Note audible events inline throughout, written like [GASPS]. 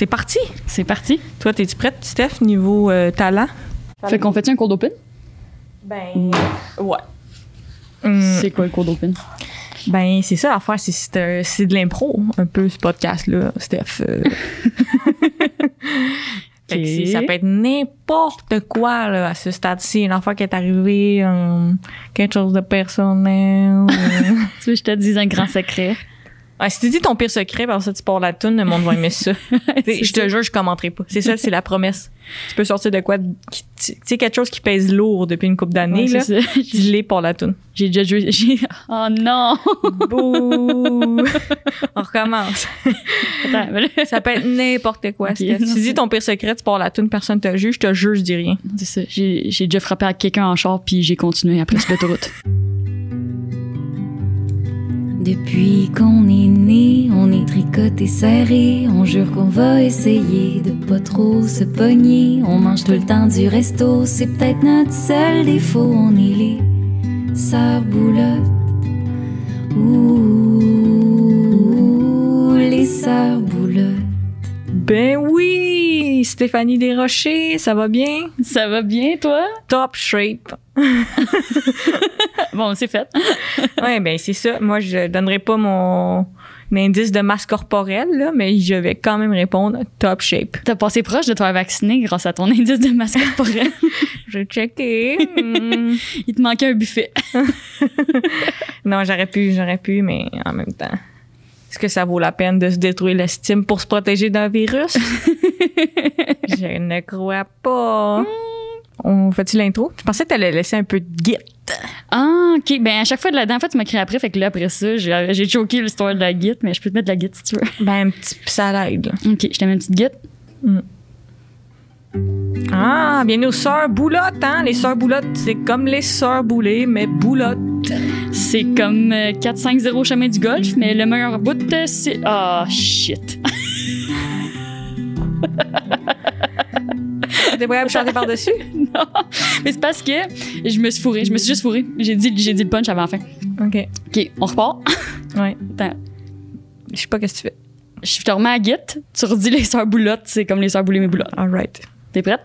c'est parti. C'est parti. Toi, t'es-tu prête, Steph, niveau euh, talent? Fait qu'on fait un cours d'open? Ben, ouais. Hum, C'est quoi le cours d'open? ben, c'est ça l'affaire, c'est- c'est c'est de l'impro, un peu, ce podcast-là, Steph. euh. [LAUGHS] [LAUGHS] Fait que ça peut être n'importe quoi là, à ce stade-ci. Une affaire qui est arrivée, euh, quelque chose de personnel. euh. [LAUGHS] Tu veux que je te dise un grand secret? Si tu dis ton pire secret, par ça tu pars la toune, le monde va aimer ça. [LAUGHS] Je te jure, je commenterai pas. C'est ça, c'est la promesse. Tu peux sortir de quoi, tu sais, quelque chose qui pèse lourd depuis une couple d'années, Ouais, là. Dis-les pour la toune. J'ai déjà joué. [LAUGHS] Oh non! Bouh! [LAUGHS] On recommence. Attends, mais là- Ça peut être n'importe quoi. Ok, Steph. non, Si tu dis ton pire secret, tu pars la toune, personne te juge, je te jure, je dis rien. C'est ça. J'ai j'ai déjà frappé à quelqu'un en char, puis j'ai continué après sur l'autoroute. Depuis qu'on est né, on est tricoté serré. On jure qu'on va essayer de pas trop se pogner. On mange tout le temps du resto, c'est peut-être notre seul défaut. On est les sœurs boulottes. Ouh, les sœurs boulottes. Ben oui! Stéphanie Desrochers, ça va bien? Ça va bien, toi? Top shape. [LAUGHS] [LAUGHS] Bon, c'est fait. [LAUGHS] Ouais, ben c'est ça. Moi, je donnerai pas mon indice de masse corporelle, là, mais je vais quand même répondre top shape. T'as passé proche de te faire vacciner grâce à ton indice de masse corporelle. [LAUGHS] J'ai checké. Hmm. Il te manquait un buffet. non, j'aurais pu, j'aurais pu, mais en même temps. Est-ce que ça vaut la peine de se détruire l'estime pour se protéger d'un virus? je ne crois pas. On fait-tu l'intro? Je pensais que t'allais laisser un peu de git. Ah, OK. Ben, à chaque fois de la dernière fois, tu m'as crié après. Fait que là, après ça, j'ai choqué l'histoire de la guite, mais je peux te mettre de la guite si tu veux. [LAUGHS] Ben, un petit ça l'aide. OK, je te mets une petite guite. Ah, bien nos sœurs boulottes, hein? Les sœurs boulottes, c'est comme les sœurs boulées, mais boulottes. C'est comme euh, 4-5-0 chemin du golf, mais le meilleur bout, euh, c'est. Ah, shit. [LAUGHS] À me chanter par-dessus? [LAUGHS] non. Mais c'est parce que je me suis fourrée. Je me suis juste fourrée. J'ai dit, j'ai dit le punch avant la fin. OK. OK, on repart. Ouais. Attends. Je sais pas qu'est-ce que tu fais. Je te remets à guite. Tu redis les sœurs boulottes, c'est comme les sœurs boulées, mais boulottes. All right. T'es prête?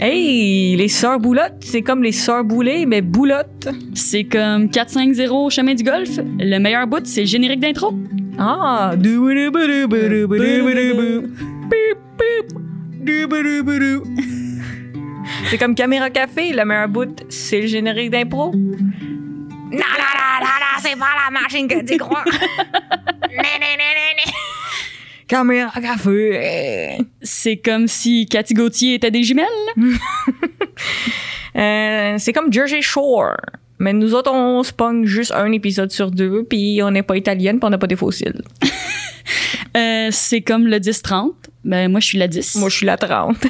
Hey, les sœurs boulottes, c'est comme les sœurs boulées, mais boulottes. C'est comme 4-5-0 chemin du golf. Le meilleur bout, c'est le générique d'intro. Ah! C'est comme Caméra Café, le meilleur bout, c'est le générique d'impro. Non, non, non, non, non, c'est pas la machine que tu [LAUGHS] crois. Né, né, né, né, né. Caméra Café. C'est comme si Cathy Gauthier était des jumelles. [LAUGHS] Euh, c'est comme Jersey Shore. Mais nous autres, on se pogne juste un épisode sur deux, puis on n'est pas italienne, puis on n'a pas des fossiles. Euh, c'est comme le 10-30. Ben, moi, je suis la 10. Moi, je suis la 30. [LAUGHS]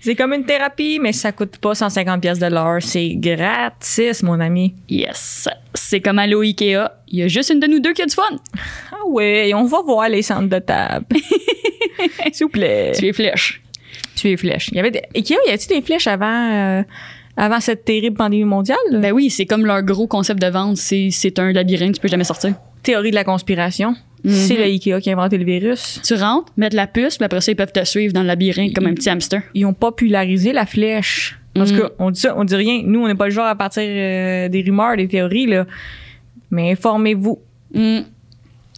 c'est comme une thérapie, mais ça coûte pas 150 pièces de l'heure. C'est gratis, mon ami. Yes. C'est comme aller au Ikea. Il y a juste une de nous deux qui a du fun. Ah ouais, on va voir les centres de table. [LAUGHS] S'il vous plaît. Tu es flèche. Tu es flèche. Il y avait des... Ikea, y avait-tu des flèches avant, euh, avant cette terrible pandémie mondiale? Ben oui, c'est comme leur gros concept de vente. C'est, c'est un labyrinthe, tu peux jamais sortir. Théorie de la conspiration. Mhm. C'est le Ikea qui a inventé le virus. Tu rentres, mets de la puce, puis après ça, ils peuvent te suivre dans le labyrinthe comme un petit hamster. Ils ont popularisé la flèche. Tout Mhm. cas, on dit ça, on dit rien. Nous, on n'est pas le genre à partir euh, des rumeurs, des théories, là. Mais informez-vous. Mm.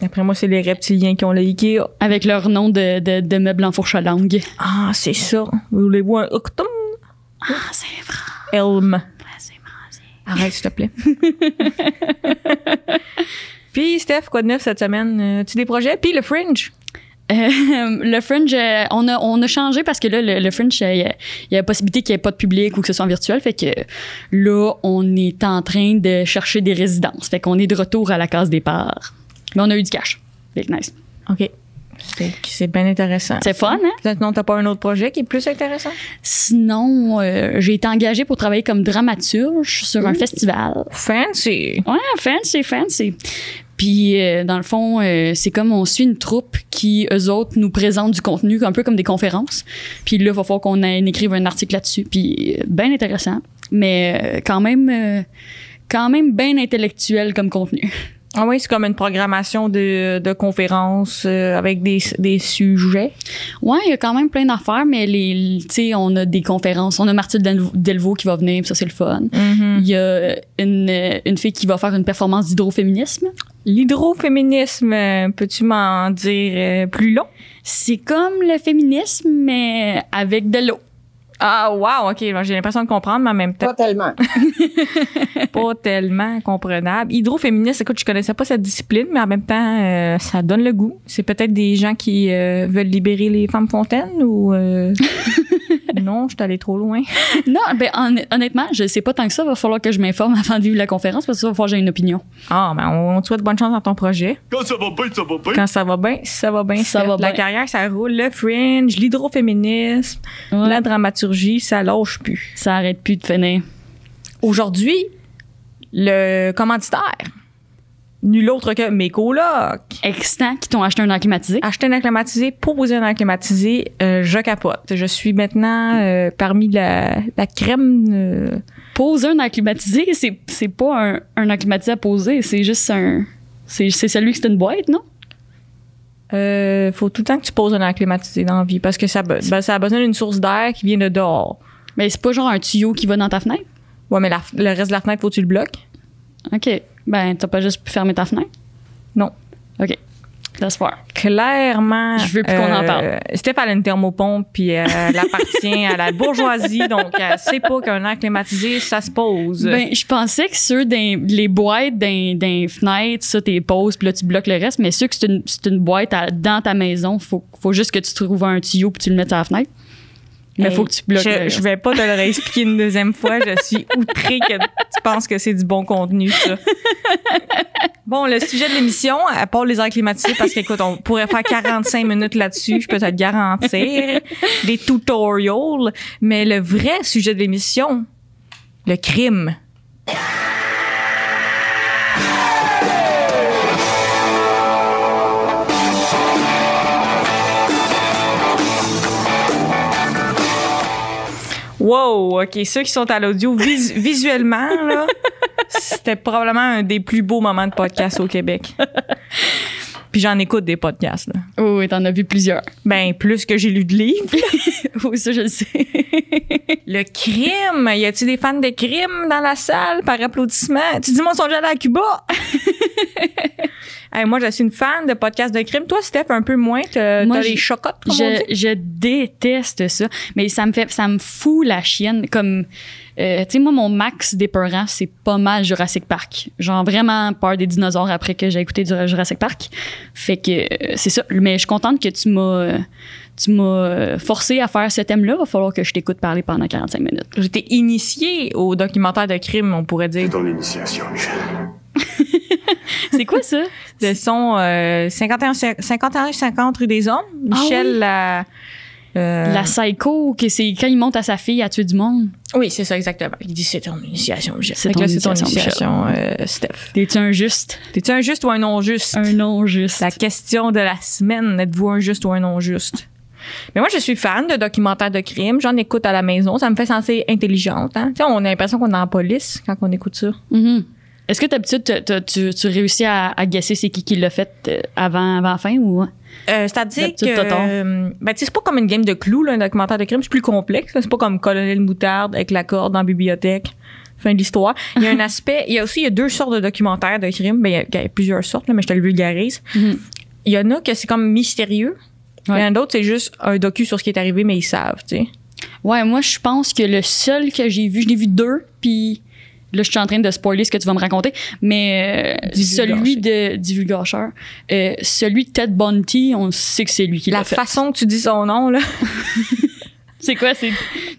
Après moi, c'est les reptiliens qui ont le Ikea. Avec leur nom de, de, de meuble en fourche à langue. Ah, c'est ça. Voulez-vous un octum? Ah, c'est vrai. Elm. c'est Arrête, s'il te plaît. [LAUGHS] Puis, Steph, quoi de neuf cette semaine? Euh, tu des projets? Puis le Fringe? Euh, [LAUGHS] le Fringe, euh, on a, on a changé parce que là, le, le Fringe, il y, a- il y a la possibilité qu'il n'y ait pas de public ou que ce soit en virtuel. Fait que là, on est en train de chercher des résidences. Fait qu'on est de retour à la case départ. Mais on a eu du cash. Fait que nice. OK. C'est, bien intéressant. C'est fun, hein? Peut-être non, t'as pas un autre projet qui est plus intéressant? Sinon, euh, j'ai été engagée pour travailler comme dramaturge sur un festival. Fancy. Ouais, fancy, fancy. Puis, euh, dans le fond, euh, c'est comme on suit une troupe qui, eux autres, nous présentent du contenu, un peu comme des conférences. Puis là, il va falloir qu'on écrive un article là-dessus. Puis, euh, bien intéressant. Mais euh, quand même, euh, quand même bien intellectuel comme contenu. [LAUGHS] Ah oui, c'est comme une programmation de, de conférences euh, avec des, des sujets. Ouais, il y a quand même plein d'affaires, mais les, tu sais, on a des conférences. On a Martine Delvaux- qui va venir, ça, c'est le fun. Il y a une, une fille qui va faire une performance d'hydroféminisme. L'hydroféminisme, peux-tu m'en dire euh, plus long? C'est comme le féminisme, mais avec de l'eau. Ah, wow, OK. bon, J'ai l'impression de comprendre, mais en même temps, Pas tellement. [LAUGHS] pas tellement comprenable. Hydroféministe, écoute, je connaissais pas cette discipline, mais en même temps, euh, ça donne le goût. C'est peut-être des gens qui euh, veulent libérer les femmes fontaines ou... euh, [LAUGHS] [LAUGHS] non, je suis allée trop loin. [LAUGHS] Non, ben hon- honnêtement, je sais pas tant que ça. Va falloir que je m'informe avant de vivre la conférence parce que ça va falloir que j'ai une opinion. Ah, ben, on te souhaite bonne chance dans ton projet. Quand ça va bien, ça va bien. Quand ça va bien, ça va bien. Ça va La bien. carrière, ça roule. Le fringe, l'hydroféminisme, Ouais. la dramaturgie, ça lâche plus. Ça arrête plus de finir. Aujourd'hui, le commanditaire, nul autre que mes colocs. Extant qui t'ont acheté un air climatisé. Acheter un air climatisé, poser un air climatisé, euh, je capote. Je suis maintenant euh, parmi la, la crème. euh, Poser un air climatisé, c'est, c'est pas un, un air climatisé à poser, c'est juste un. C'est, c'est celui qui c'est une boîte, non? euh, faut tout le temps que tu poses un air climatisé dans la vie parce que ça, be- ben, ça a besoin d'une source d'air qui vient de dehors. Mais c'est pas genre un tuyau qui va dans ta fenêtre? Ouais, mais la- le reste de la fenêtre, faut que tu le bloques? OK. Ben, t'as pas juste pu fermer ta fenêtre? Non. OK. Laisse faire. Clairement. Je veux plus qu'on en parle. Steph, elle a une thermopompe, puis euh, elle appartient à la bourgeoisie, donc elle sait pas qu'un air climatisé, ça se pose. Ben, je pensais que ceux des les boîtes d'un fenêtre, ça t'es poses, puis là tu bloques le reste, mais ceux que c'est une, une boîte à- dans ta maison, faut, faut juste que tu trouves un tuyau puis tu le mettes à la fenêtre. Mais Hey, faut que tu bloques je, je vais pas te le réexpliquer une deuxième fois. Je suis outrée que tu penses que c'est du bon contenu, ça. Bon, le sujet de l'émission, à part les airs climatisés, parce qu'écoute, on pourrait faire 45 minutes là-dessus, je peux te le garantir. Des tutorials. Mais le vrai sujet de l'émission, le crime. Wow, OK. Ceux qui sont à l'audio, vis- [LAUGHS] visuellement, c'était probablement un des plus beaux moments de podcast au Québec. [LAUGHS] Puis j'en écoute des podcasts, là. Oh, oui, t'en as vu plusieurs. Ben, plus que j'ai lu de livres. [LAUGHS] oui, ça, je le sais. Le crime! Y a-tu des fans de crime dans la salle par applaudissement? Tu dis, moi, ils sont déjà allés à Cuba! [LAUGHS] Hey, moi, je suis une fan de podcasts de crime. Toi, Steph, un peu moins. T'as les chocottes, comme on dit? je, je déteste ça. Mais ça me fait, ça me fout la chienne. Comme, euh, tu sais, moi, mon max d'épeurant, c'est pas mal Jurassic Park. Genre vraiment peur des dinosaures après que j'ai écouté du Jurassic Park. Fait que euh, c'est ça. Mais je suis contente que tu m'as, euh, tu m'as euh, forcé à faire ce thème-là. Va falloir que je t'écoute parler pendant 45 minutes. J'étais initiée au documentaire de crime, on pourrait dire. Ton initiation, Michel. [LAUGHS] C'est quoi ça? de son euh, 51 51 50 rue des Hommes. Michel la euh, La psycho, que c'est quand il monte à sa fille à tuer du monde. Oui, c'est ça exactement. Il dit c'est ton initiation. C'est ton initiation, initiation, euh, Steph. T'es-tu un juste? T'es-tu un juste ou un non juste Un non juste. La question de la semaine, êtes-vous un juste ou un non juste mais moi, je suis fan de documentaires de crime. J'en écoute à la maison. Ça me fait sentir intelligente. Hein? Tu sais, on a l'impression qu'on est en police quand on écoute ça. Mhm. Est-ce que d'habitude, tu, tu réussis à, à guesser c'est qui qui l'a fait euh, avant, avant la fin ou. Euh, C'est-à-dire que euh, ben, c'est pas comme une game de clous, là, un documentaire de crime. C'est plus complexe. C'est pas comme Colonel Moutarde avec la corde dans la bibliothèque. Fin de l'histoire. Il y a un [LAUGHS] aspect. Il y a aussi il y a deux sortes de documentaires de crime. Ben, il y a, il y a plusieurs sortes, là, mais je te le vulgarise. Mhm. Il y en a que c'est comme mystérieux. Il y Ouais. en a d'autres, c'est juste un docu sur ce qui est arrivé, mais ils savent, tu sais. Ouais, moi, je pense que le seul que j'ai vu, je l'ai vu deux, puis là, je suis en train de spoiler ce que tu vas me raconter, mais euh, celui de Divulgacheur, euh, celui de Ted Bundy, on sait que c'est lui qui La l'a fait. façon que tu dis son nom, là. [LAUGHS] C'est quoi, c'est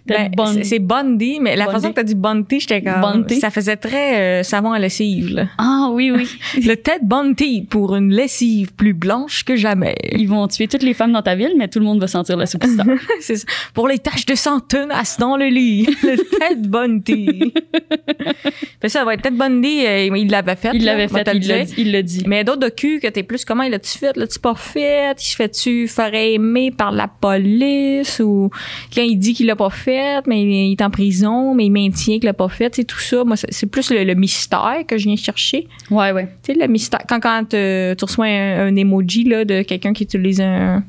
ben, Bundy? c'est- Bundy, mais la Bundy? façon que t'as dit Bundy, j'étais comme. Bundy. Ça faisait très euh, savon à lessive, là. Ah oui, oui. [LAUGHS] Le Ted Bundy pour une lessive plus blanche que jamais. Ils vont tuer toutes les femmes dans ta ville, mais tout le monde va sentir la soupe star. [LAUGHS] C'est ça. Pour les taches de sang tenaces dans le lit. [LAUGHS] Le Ted Bundy. Fait ça va être Ted Bundy, euh, il l'avait fait. Il l'avait fait, il l'a dit. Il dit. Mais d'autres docus que t'es plus comment il a-tu fait, l'a-tu pas fait, il se fait-tu faire aimer par la police ou Quand il dit qu'il l'a pas fait, mais il est en prison, mais il maintient qu'il l'a pas fait, c'est tout ça. Moi, c'est plus le, le mystère que je viens chercher. Ouais, ouais. Tu sais, le mystère. Quand, quand euh, tu reçois un, un emoji là, de quelqu'un qui utilise un,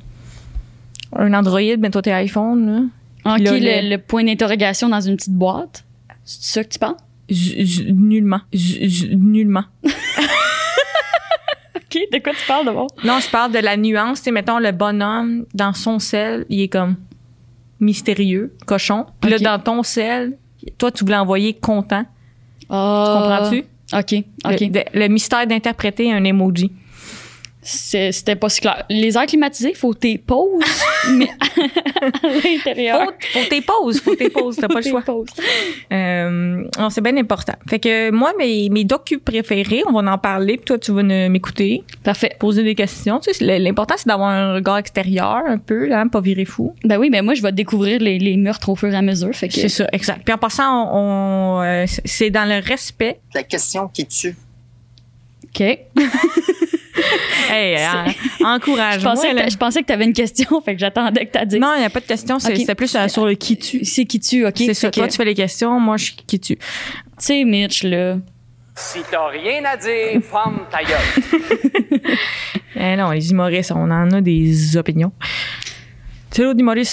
un Android, ben toi, t'es iPhone, là. OK, Là, le, point d'interrogation dans une petite boîte? C'est ça que tu penses? J- j- nullement. J- nullement. [LAUGHS] OK, de quoi tu parles d'abord? Non, je parle de la nuance. Tu mettons, le bonhomme, dans son sel, il est comme mystérieux, cochon. Puis Ok. là, dans ton sel, toi, tu voulais envoyer content. Ah. Comprends-tu? OK, OK. Le, de- le mystère d'interpréter un emoji. C'était pas si clair. Les airs climatisés, faut tes pauses, [LAUGHS] mais à l'intérieur. Faut, faut tes pauses, faut tes pauses, t'as pas le choix. Euh, c'est bien important. Fait que moi, mes, mes docus préférés, on va en parler, puis toi, tu vas m'écouter, Parfait. poser des questions. Tu sais, l'important, c'est d'avoir un regard extérieur, un peu, là, pas virer fou. Ben oui, ben moi, je vais découvrir les, les meurtres au fur et à mesure. Fait que... C'est ça, exact. Puis en passant, on, on, euh, c'est dans le respect. La question qui tue. OK. [LAUGHS] [LAUGHS] Hey, en- Je encourage-moi. pensais, je pensais que tu avais une question, [LAUGHS] fait que j'attendais que tu dit. Non, il n'y a pas de question. c'est- Ok. C'était plus euh, sur le qui tu. C'est qui tu, OK? C'est ça. Que, Toi, tu fais les questions, moi, je suis qui tu. Tu sais, Mitch, là. Si t'as rien à dire, [LAUGHS] ferme ta gueule. Eh non, les humoristes, on en a des opinions. C'est l'autre humoriste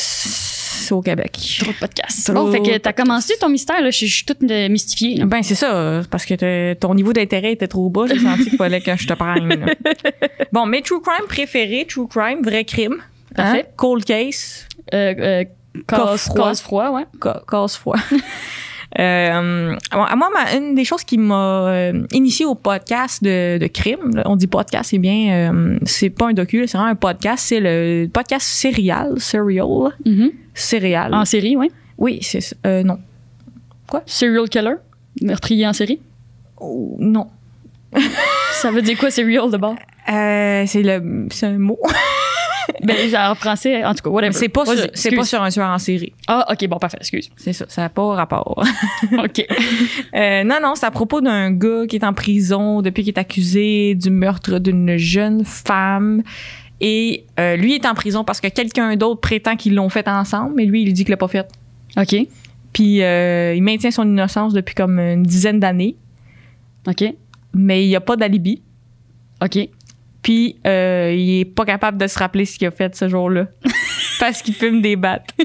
au Québec. Trop de podcasts. Trop Bon, fait que t'as commencé ton mystère, là. Je je suis toute mystifiée, là. Ben, c'est ça, euh, parce que ton niveau d'intérêt était trop bas. J'ai senti qu'il fallait que je te prenne. [LAUGHS] bon, mes true crime préférés, true crime, vrai crime. hein? Cold case, Euh, euh, cause, froid. cause froid, ouais. ca- cause froid. [LAUGHS] Euh, moi, une des choses qui m'a euh, initié au podcast de, de crime, là, on dit podcast, c'est bien, euh, c'est pas un docu, c'est vraiment un podcast, c'est le podcast Serial, Serial, Mhm. Serial. En série, ouais. Oui, c'est. Euh, non. Serial killer? Meurtrier en série? Oh, non. Ça veut dire quoi, serial, d'abord? Euh, c'est le, c'est un mot. [LAUGHS] [LAUGHS] ben, en français, en tout cas, whatever. C'est pas, sur, c'est pas sur un tueur en série. Ah, OK, bon, parfait, excuse. C'est ça, ça n'a pas rapport. [LAUGHS] OK. [LAUGHS] Euh, non, non, c'est à propos d'un gars qui est en prison depuis qu'il est accusé du meurtre d'une jeune femme. Et euh, lui est en prison parce que quelqu'un d'autre prétend qu'ils l'ont fait ensemble, mais lui, il dit qu'il l'a pas fait. OK. Puis euh, il maintient son innocence depuis comme une dizaine d'années, OK. mais il n'y a pas d'alibi. OK. Puis euh, il est pas capable de se rappeler ce qu'il a fait ce jour-là. [LAUGHS] parce qu'il fume des battes. [LAUGHS]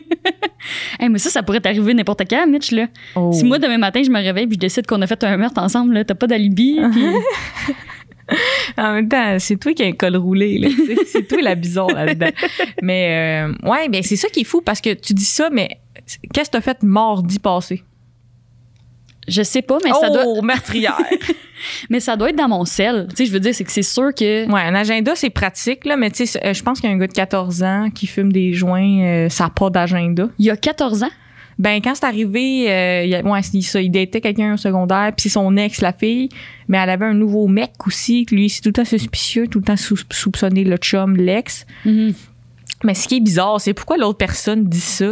Hey, mais ça, ça pourrait t'arriver n'importe quand, Mitch, là. Oh. Si moi, demain matin, je me réveille puis je décide qu'on a fait un meurtre ensemble, là, t'as pas d'alibi. puis- [LAUGHS] En même temps, c'est toi qui as un col roulé. c'est toi la bizarre là-dedans. Mais euh, ouais, ben c'est ça qui est fou parce que tu dis ça, mais qu'est-ce que t'as fait mardi passé? Je sais pas, mais ça doit, oh, meurtrière! [LAUGHS] mais ça doit être dans mon sel. Tu sais, je veux dire, c'est que c'est sûr que. ouais, un agenda, c'est pratique, là, mais tu sais, euh, je pense qu'il y a un gars de 14 ans qui fume des joints, euh, ça n'a pas d'agenda. Il y a 14 ans? Ben, quand c'est arrivé, euh, il, ouais, ça, il datait quelqu'un au secondaire, puis c'est son ex, la fille, mais elle avait un nouveau mec aussi, lui, c'est tout le temps suspicieux, tout le temps sou- soupçonné le chum, l'ex. Mhm. Mais ce qui est bizarre, c'est pourquoi l'autre personne dit ça?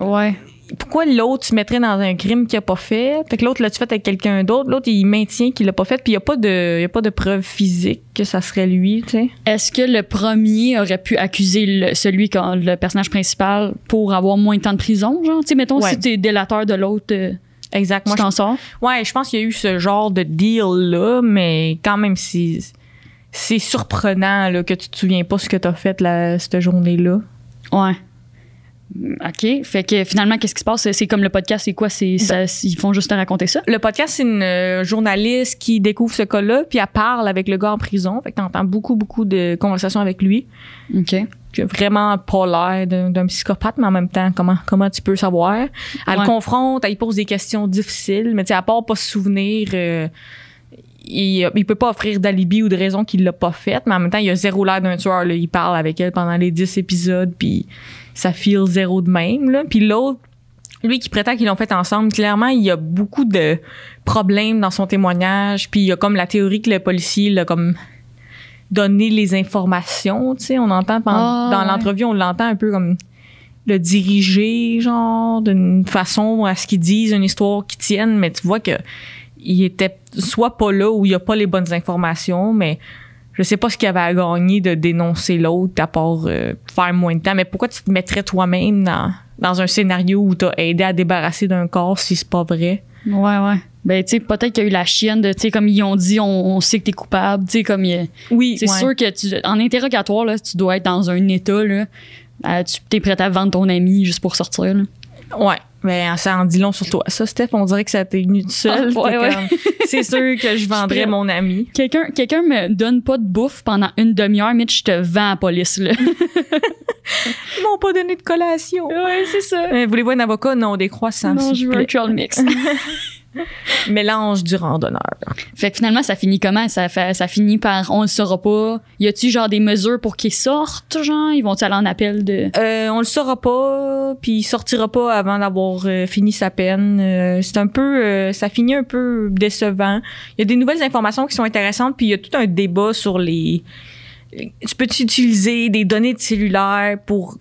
Ouais. Pourquoi l'autre se mettrait dans un crime qu'il a pas fait? Fait que l'autre l'a-tu fait avec quelqu'un d'autre? L'autre, il maintient qu'il l'a pas fait, puis il y a pas de, y a pas de preuve physique que ça serait lui, tu sais. Est-ce que le premier aurait pu accuser le- celui, quand, le personnage principal, pour avoir moins de temps de prison, genre? Tu sais, mettons, Ouais. si t'es délateur de l'autre, euh, Exact. tu t'en sors? je, ouais, je pense qu'il y a eu ce genre de deal-là, mais quand même, c'est, c'est surprenant, là, que tu te souviens pas ce que t'as fait, là, cette journée-là. Ouais. OK. Fait que finalement, qu'est-ce qui se passe? C'est- comme le podcast, c'est quoi? C'est, ça- ils font juste te raconter ça? Le podcast, c'est une euh, journaliste qui découvre ce cas-là, puis elle parle avec le gars en prison. Fait que t'entends beaucoup, beaucoup de conversations avec lui. OK. qui a vraiment pas l'air d'un, psychopathe, mais en même temps, comment, comment tu peux savoir? Elle Ouais. le confronte, elle lui pose des questions difficiles, mais tu sais, à part pas se souvenir, euh, il, il peut pas offrir d'alibi ou de raison qu'il l'a pas fait, mais en même temps, il a zéro l'air d'un tueur. Là. Il parle avec elle pendant les 10 épisodes, puis ça feel zéro de même. Là. Puis l'autre, lui qui prétend qu'ils l'ont fait ensemble, clairement, il y a beaucoup de problèmes dans son témoignage, puis il y a comme la théorie que le policier l'a comme donné les informations, tu sais, on entend pendant- Ah, dans ouais. l'entrevue, on l'entend un peu comme le diriger, genre, d'une façon à ce qu'ils disent une histoire qui tienne, mais tu vois que il était soit pas là ou il a pas les bonnes informations, mais je sais pas ce qu'il y avait à gagner de dénoncer l'autre à part euh, faire moins de temps. Mais pourquoi tu te mettrais toi-même dans, dans un scénario où t'as aidé à débarrasser d'un corps si c'est pas vrai? Ouais, ouais. Ben, tu sais, peut-être qu'il y a eu la chienne de, tu sais, comme ils ont dit, on, on sait que t'es coupable. Tu sais, comme, il Oui, c'est ouais. sûr que tu, en interrogatoire, là, tu dois être dans un état, là. euh, tu t'es prêt à vendre ton ami juste pour sortir, là. Ouais. Mais ça en dit long sur toi. Ça, Steph, on dirait que ça t'est venu tout seul. Ah, ouais, T'es ouais. comme, c'est sûr que je [LAUGHS] vendrais mon ami. Quelqu'un, quelqu'un me donne pas de bouffe pendant une demi-heure, mais je te vends à la police, là. [LAUGHS] Ils m'ont pas donné de collation. ouais, c'est ça. Euh, Voulez-vous un avocat? Non, des croissants. Non, je veux un trail mix. [LAUGHS] [LAUGHS] Mélange du randonneur. fait que finalement, ça finit comment? Ça, fait, ça finit par on le saura pas. Y a-tu genre des mesures pour qu'ils sortent, genre? Ils vont-tu aller en appel de? Euh, on le saura pas, puis il sortira pas avant d'avoir euh, fini sa peine. Euh, c'est un peu, ça finit un peu décevant. Il y a des nouvelles informations qui sont intéressantes, puis il y a tout un débat sur les. Tu peux utiliser des données de cellulaire pour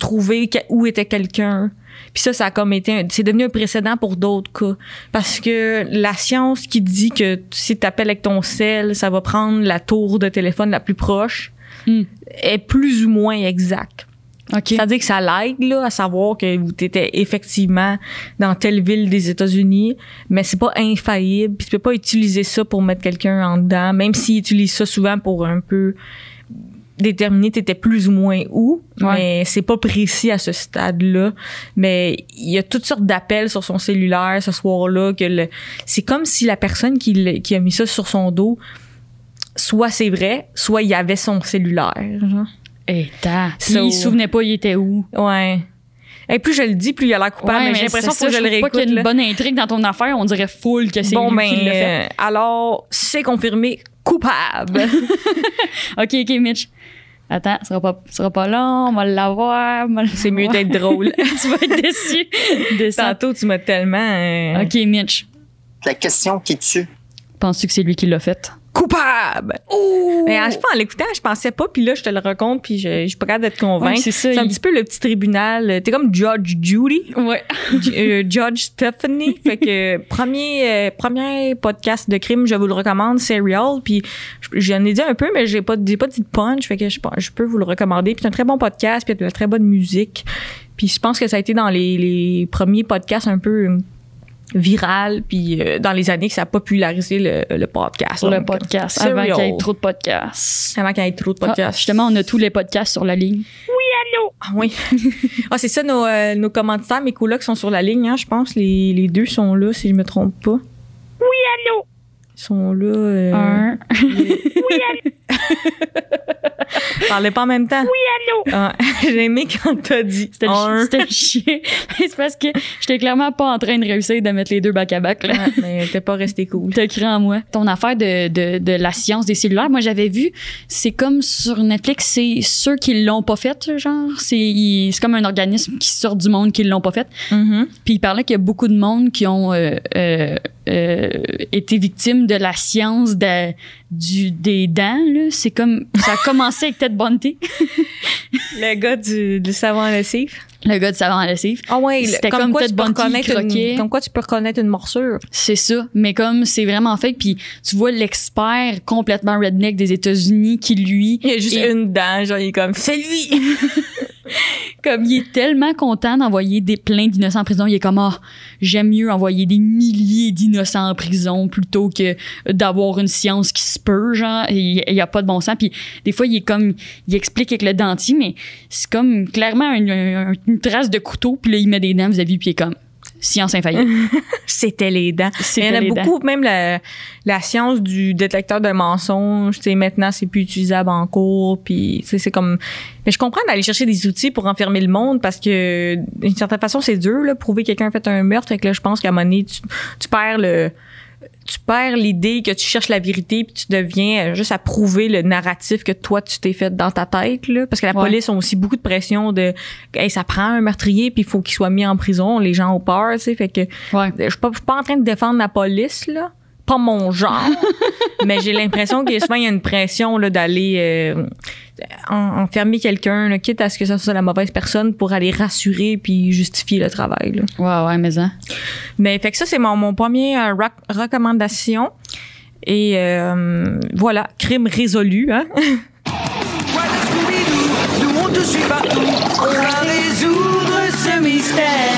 trouver où était quelqu'un? Puis ça, ça a comme été, un- c'est devenu un précédent pour d'autres cas. Parce que la science qui dit que si tu appelles avec ton sel, ça va prendre la tour de téléphone la plus proche, Hmm. est plus ou moins exact. OK. C'est-à-dire que ça l'aide là, à savoir que vous étiez effectivement dans telle ville des États-Unis, mais c'est pas infaillible. Puis tu peux pas utiliser ça pour mettre quelqu'un en dedans, même s'ils utilisent ça souvent pour un peu déterminer t'étais plus ou moins où, Ouais. mais c'est pas précis à ce stade-là. Mais il y a toutes sortes d'appels sur son cellulaire ce soir-là que le, c'est comme si la personne qui, a mis ça sur son dos, soit c'est vrai, soit il y avait son cellulaire. Genre. Et t'as. So- il se souvenait pas, il était où. Ouais. Et plus je le dis, plus il a l'air coupable. mais j'ai l'impression faut que je le trouve pas qu'il y a réécoute. une là. bonne intrigue dans ton affaire. On dirait full que c'est Bon, lui ben, qui l'a fait. alors, c'est confirmé coupable. [LAUGHS] OK, OK, Mitch. Attends, ce sera pas, ce sera pas long, on va l'avoir. on va c'est mieux d'être drôle. [LAUGHS] tu vas être déçu de. Tantôt, tu m'as tellement... euh, OK, Mitch. La question qui tue. Penses-tu que c'est lui qui l'a fait? Coupable! Mais je en l'écoutant, je pensais pas, puis là, je te le raconte, puis je, je suis pas capable de te convaincre. Ouais, c'est ça, un il- petit peu le petit tribunal. T'es comme Judge Judy. Ouais. [LAUGHS] J- euh, Judge Stephanie. Fait que premier euh, premier podcast de crime, je vous le recommande, Serial. Puis je- j'en ai dit un peu, mais j'ai pas j'ai pas dit de punch. Fait que je, je peux vous le recommander. Puis c'est un très bon podcast, puis il y a de la très bonne musique. Puis je pense que ça a été dans les, les premiers podcasts un peu euh, viral, puis euh, dans les années que ça a popularisé le, le podcast. Le Donc, podcast, Serial. avant qu'il y ait trop de podcasts. Avant qu'il y ait trop de Ah, podcasts. justement, on a tous les podcasts sur la ligne. Ah oui. [LAUGHS] ah, c'est ça, nos, euh, nos commanditaires, mes colocs sont sur la ligne, hein, je pense. Les, les deux sont là, si je me trompe pas. Oui, allô? Ils sont là. Euh, Un. [LAUGHS] Parlez pas en même temps. Oui, allô? [LAUGHS] J'ai aimé quand t'as dit. C'était un. c'était chier. [LAUGHS] c'est parce que j'étais clairement pas en train de réussir de mettre les deux back à back. Là. Ouais, mais t'es pas resté cool. T'as cru en moi. Ton affaire de, de, de la science des cellulaires, moi j'avais vu, c'est comme sur Netflix, c'est ceux qui l'ont pas fait, genre. C'est c'est comme un organisme qui sort du monde qui l'ont pas fait. Mhm. Puis il parlait qu'il y a beaucoup de monde qui ont euh, euh, euh, été victimes de la science de- du, des dents. là. C'est comme ça a commencé avec Ted Bundy, Le gars du, du savon à lessive. Le gars de savon à lessive. Ah ouais, C'était comme, comme quoi tu peux reconnaître une, comme quoi tu peux reconnaître une morsure. C'est ça, mais comme c'est vraiment fake, puis tu vois l'expert complètement redneck des États-Unis qui lui, Il y a juste est- une dent, genre il est comme c'est lui. [LAUGHS] comme il est tellement content d'envoyer des plein d'innocents en prison, il est comme ah j'aime mieux envoyer des milliers d'innocents en prison plutôt que d'avoir une science qui se peut genre il y a pas de bon sens puis des fois il est comme il explique avec le dentier mais c'est comme clairement une, une- une trace de couteau puis là il met des dents vis-à-vis puis il est comme science infaillible. [LAUGHS] C'était les dents. Il y en a beaucoup, même la, la science du détecteur de mensonges, tu sais, maintenant, c'est plus utilisable en cours, puis tu sais, c'est comme... Mais je comprends d'aller chercher des outils pour enfermer le monde, parce que d'une certaine façon, c'est dur, là, prouver que quelqu'un a fait un meurtre, fait que là, je pense qu'à un moment donné, tu, tu perds le... Tu perds l'idée que tu cherches la vérité puis tu deviens euh, juste à prouver le narratif que toi tu t'es fait dans ta tête là parce que la Ouais. police ont aussi beaucoup de pression de hey, ça prend un meurtrier puis il faut qu'il soit mis en prison les gens ont peur tu sais fait que Ouais. je suis pas, je suis pas en train de défendre la police, là. Pas mon genre. [LAUGHS] mais j'ai l'impression que souvent, il y a une pression là, d'aller euh, en- enfermer quelqu'un, là, quitte à ce que ça soit la mauvaise personne pour aller rassurer puis justifier le travail. Là. Ouais ouais mais ça. Mais fait que ça, c'est mon, mon premier euh, recommandation. Et euh, voilà, crime résolu. Hein? Nous on te suit partout. On va résoudre ce mystère.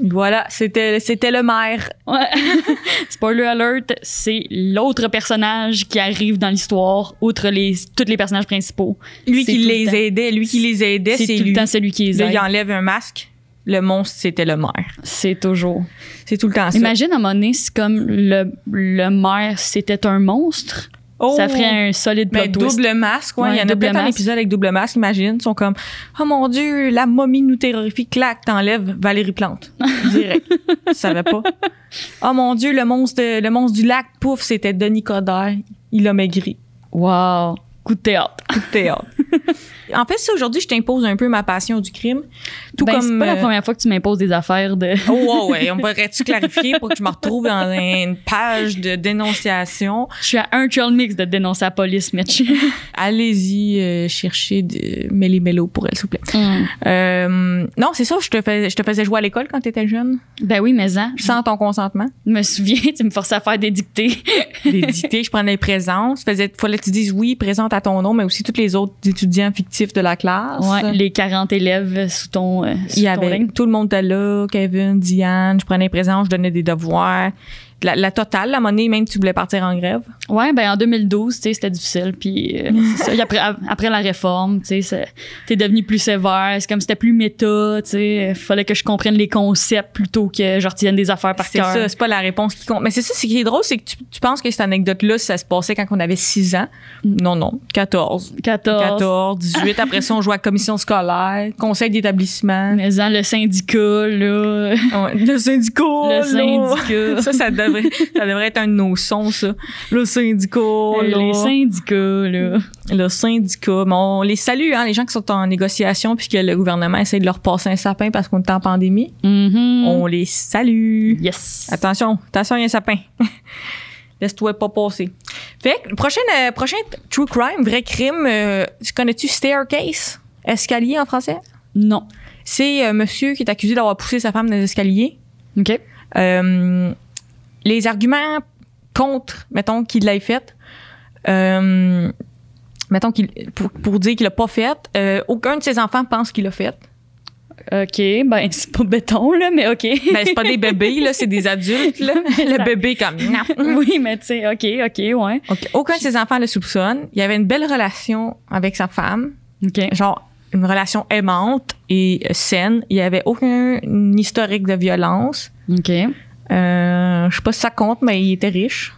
Voilà, c'était c'était le maire. Ouais. [LAUGHS] Spoiler alert, c'est l'autre personnage qui arrive dans l'histoire, outre les, tous les personnages principaux. Lui C'est qui le les aidait, lui qui les aidait, C'est c'est tout lui. le temps celui qui les Là, aide. il enlève un masque. Le monstre, c'était le maire. C'est toujours. C'est tout le temps ça. Imagine à un moment donné, c'est comme le, le maire, c'était un monstre. Oh! Ça ferait un solide plot Mais twist. double masque, ouais. Ouais, il y en a double peut-être un épisode avec double masque, imagine. Ils sont comme, oh mon Dieu, la momie nous terrifie, clac, t'enlèves Valérie Plante. Direct. [LAUGHS] Je savais pas. Oh mon Dieu, le monstre, le monstre du lac, pouf, c'était Denis Coderre. Il a maigri. Wow. Coup de théâtre. Coup de théâtre. [LAUGHS] en fait, ça, aujourd'hui, je t'impose un peu ma passion du crime. Tout Ben, comme. c'est pas la euh, première fois que tu m'imposes des affaires de. Oh, ouais, ouais. On pourrait-tu [LAUGHS] clarifier pour que je me retrouve dans une page de dénonciation? Je suis à un trail mix de dénoncer la police, Mitch. [LAUGHS] Allez-y euh, chercher de Méli Mélo pour elle, s'il vous plaît. Mm. Euh, non, c'est ça, je te, fais, je te faisais jouer à l'école quand tu étais jeune, Ben oui, mais hein, sans ton consentement. je me souviens, [LAUGHS] tu me forçais à faire des dictées. Des dictées, je prenais les présences. Faisait, fallait que tu dises oui, présente à ton nom, mais aussi tous les autres étudiants fictifs de la classe. Ouais, les 40 élèves sous ton, euh, sous Il y ton avait, tout le monde était là, Kevin, Diane, je prenais les présences, je donnais des devoirs. La, la totale, la monnaie, même tu voulais partir en grève. Ouais, ben en 2012, tu sais, c'était difficile. Puis euh, [LAUGHS] c'est ça. Après, après la réforme, tu sais, c'est- t'es devenu plus sévère. C'est comme c'était plus méta, tu sais. Fallait que je comprenne les concepts plutôt que je retienne des affaires par C'est cœur. ça, c'est pas la réponse qui compte. Mais c'est ça, ce qui est drôle, c'est que tu, tu penses que cette anecdote-là, ça se passait quand on avait 6 ans? Non, non, 14. 14. 14, 18. Après ça, on jouait à commission scolaire, conseil d'établissement. Mais en le syndicat, là. Le syndicat. Le là. syndicat. [LAUGHS] Ça, ça devrait, ça devrait être un de nos sons, ça. Le syndicat. là. les syndicats, là. Le syndicat. Mais on les salue, hein, les gens qui sont en négociation puis que le gouvernement essaie de leur passer un sapin parce qu'on est en pandémie. Mhm. On les salue. Yes. Attention, attention, il y a un sapin. [LAUGHS] Laisse-toi pas passer. Fait que, prochain, euh, prochain true crime, vrai crime, euh, tu connais-tu Staircase? Escalier en français? Non. C'est un monsieur qui est accusé d'avoir poussé sa femme dans les escaliers. OK. Euh, les arguments contre, mettons, qu'il l'ait fait, euh, mettons, qu'il, pour, pour dire qu'il l'a pas fait, euh, aucun de ses enfants pense qu'il l'a fait. OK. Ben, [LAUGHS] c'est pas béton, là, mais OK. Ben, c'est pas des bébés, là, c'est des adultes, là. [LAUGHS] Le bébé, comme, non. [LAUGHS] oui, mais tu sais, OK, OK, ouais. Ok, Aucun de ses enfants le soupçonne. Il avait une belle relation avec sa femme, OK. genre une relation aimante et saine. Il y avait aucun historique de violence. OK. Euh, je sais pas si ça compte, mais il était riche.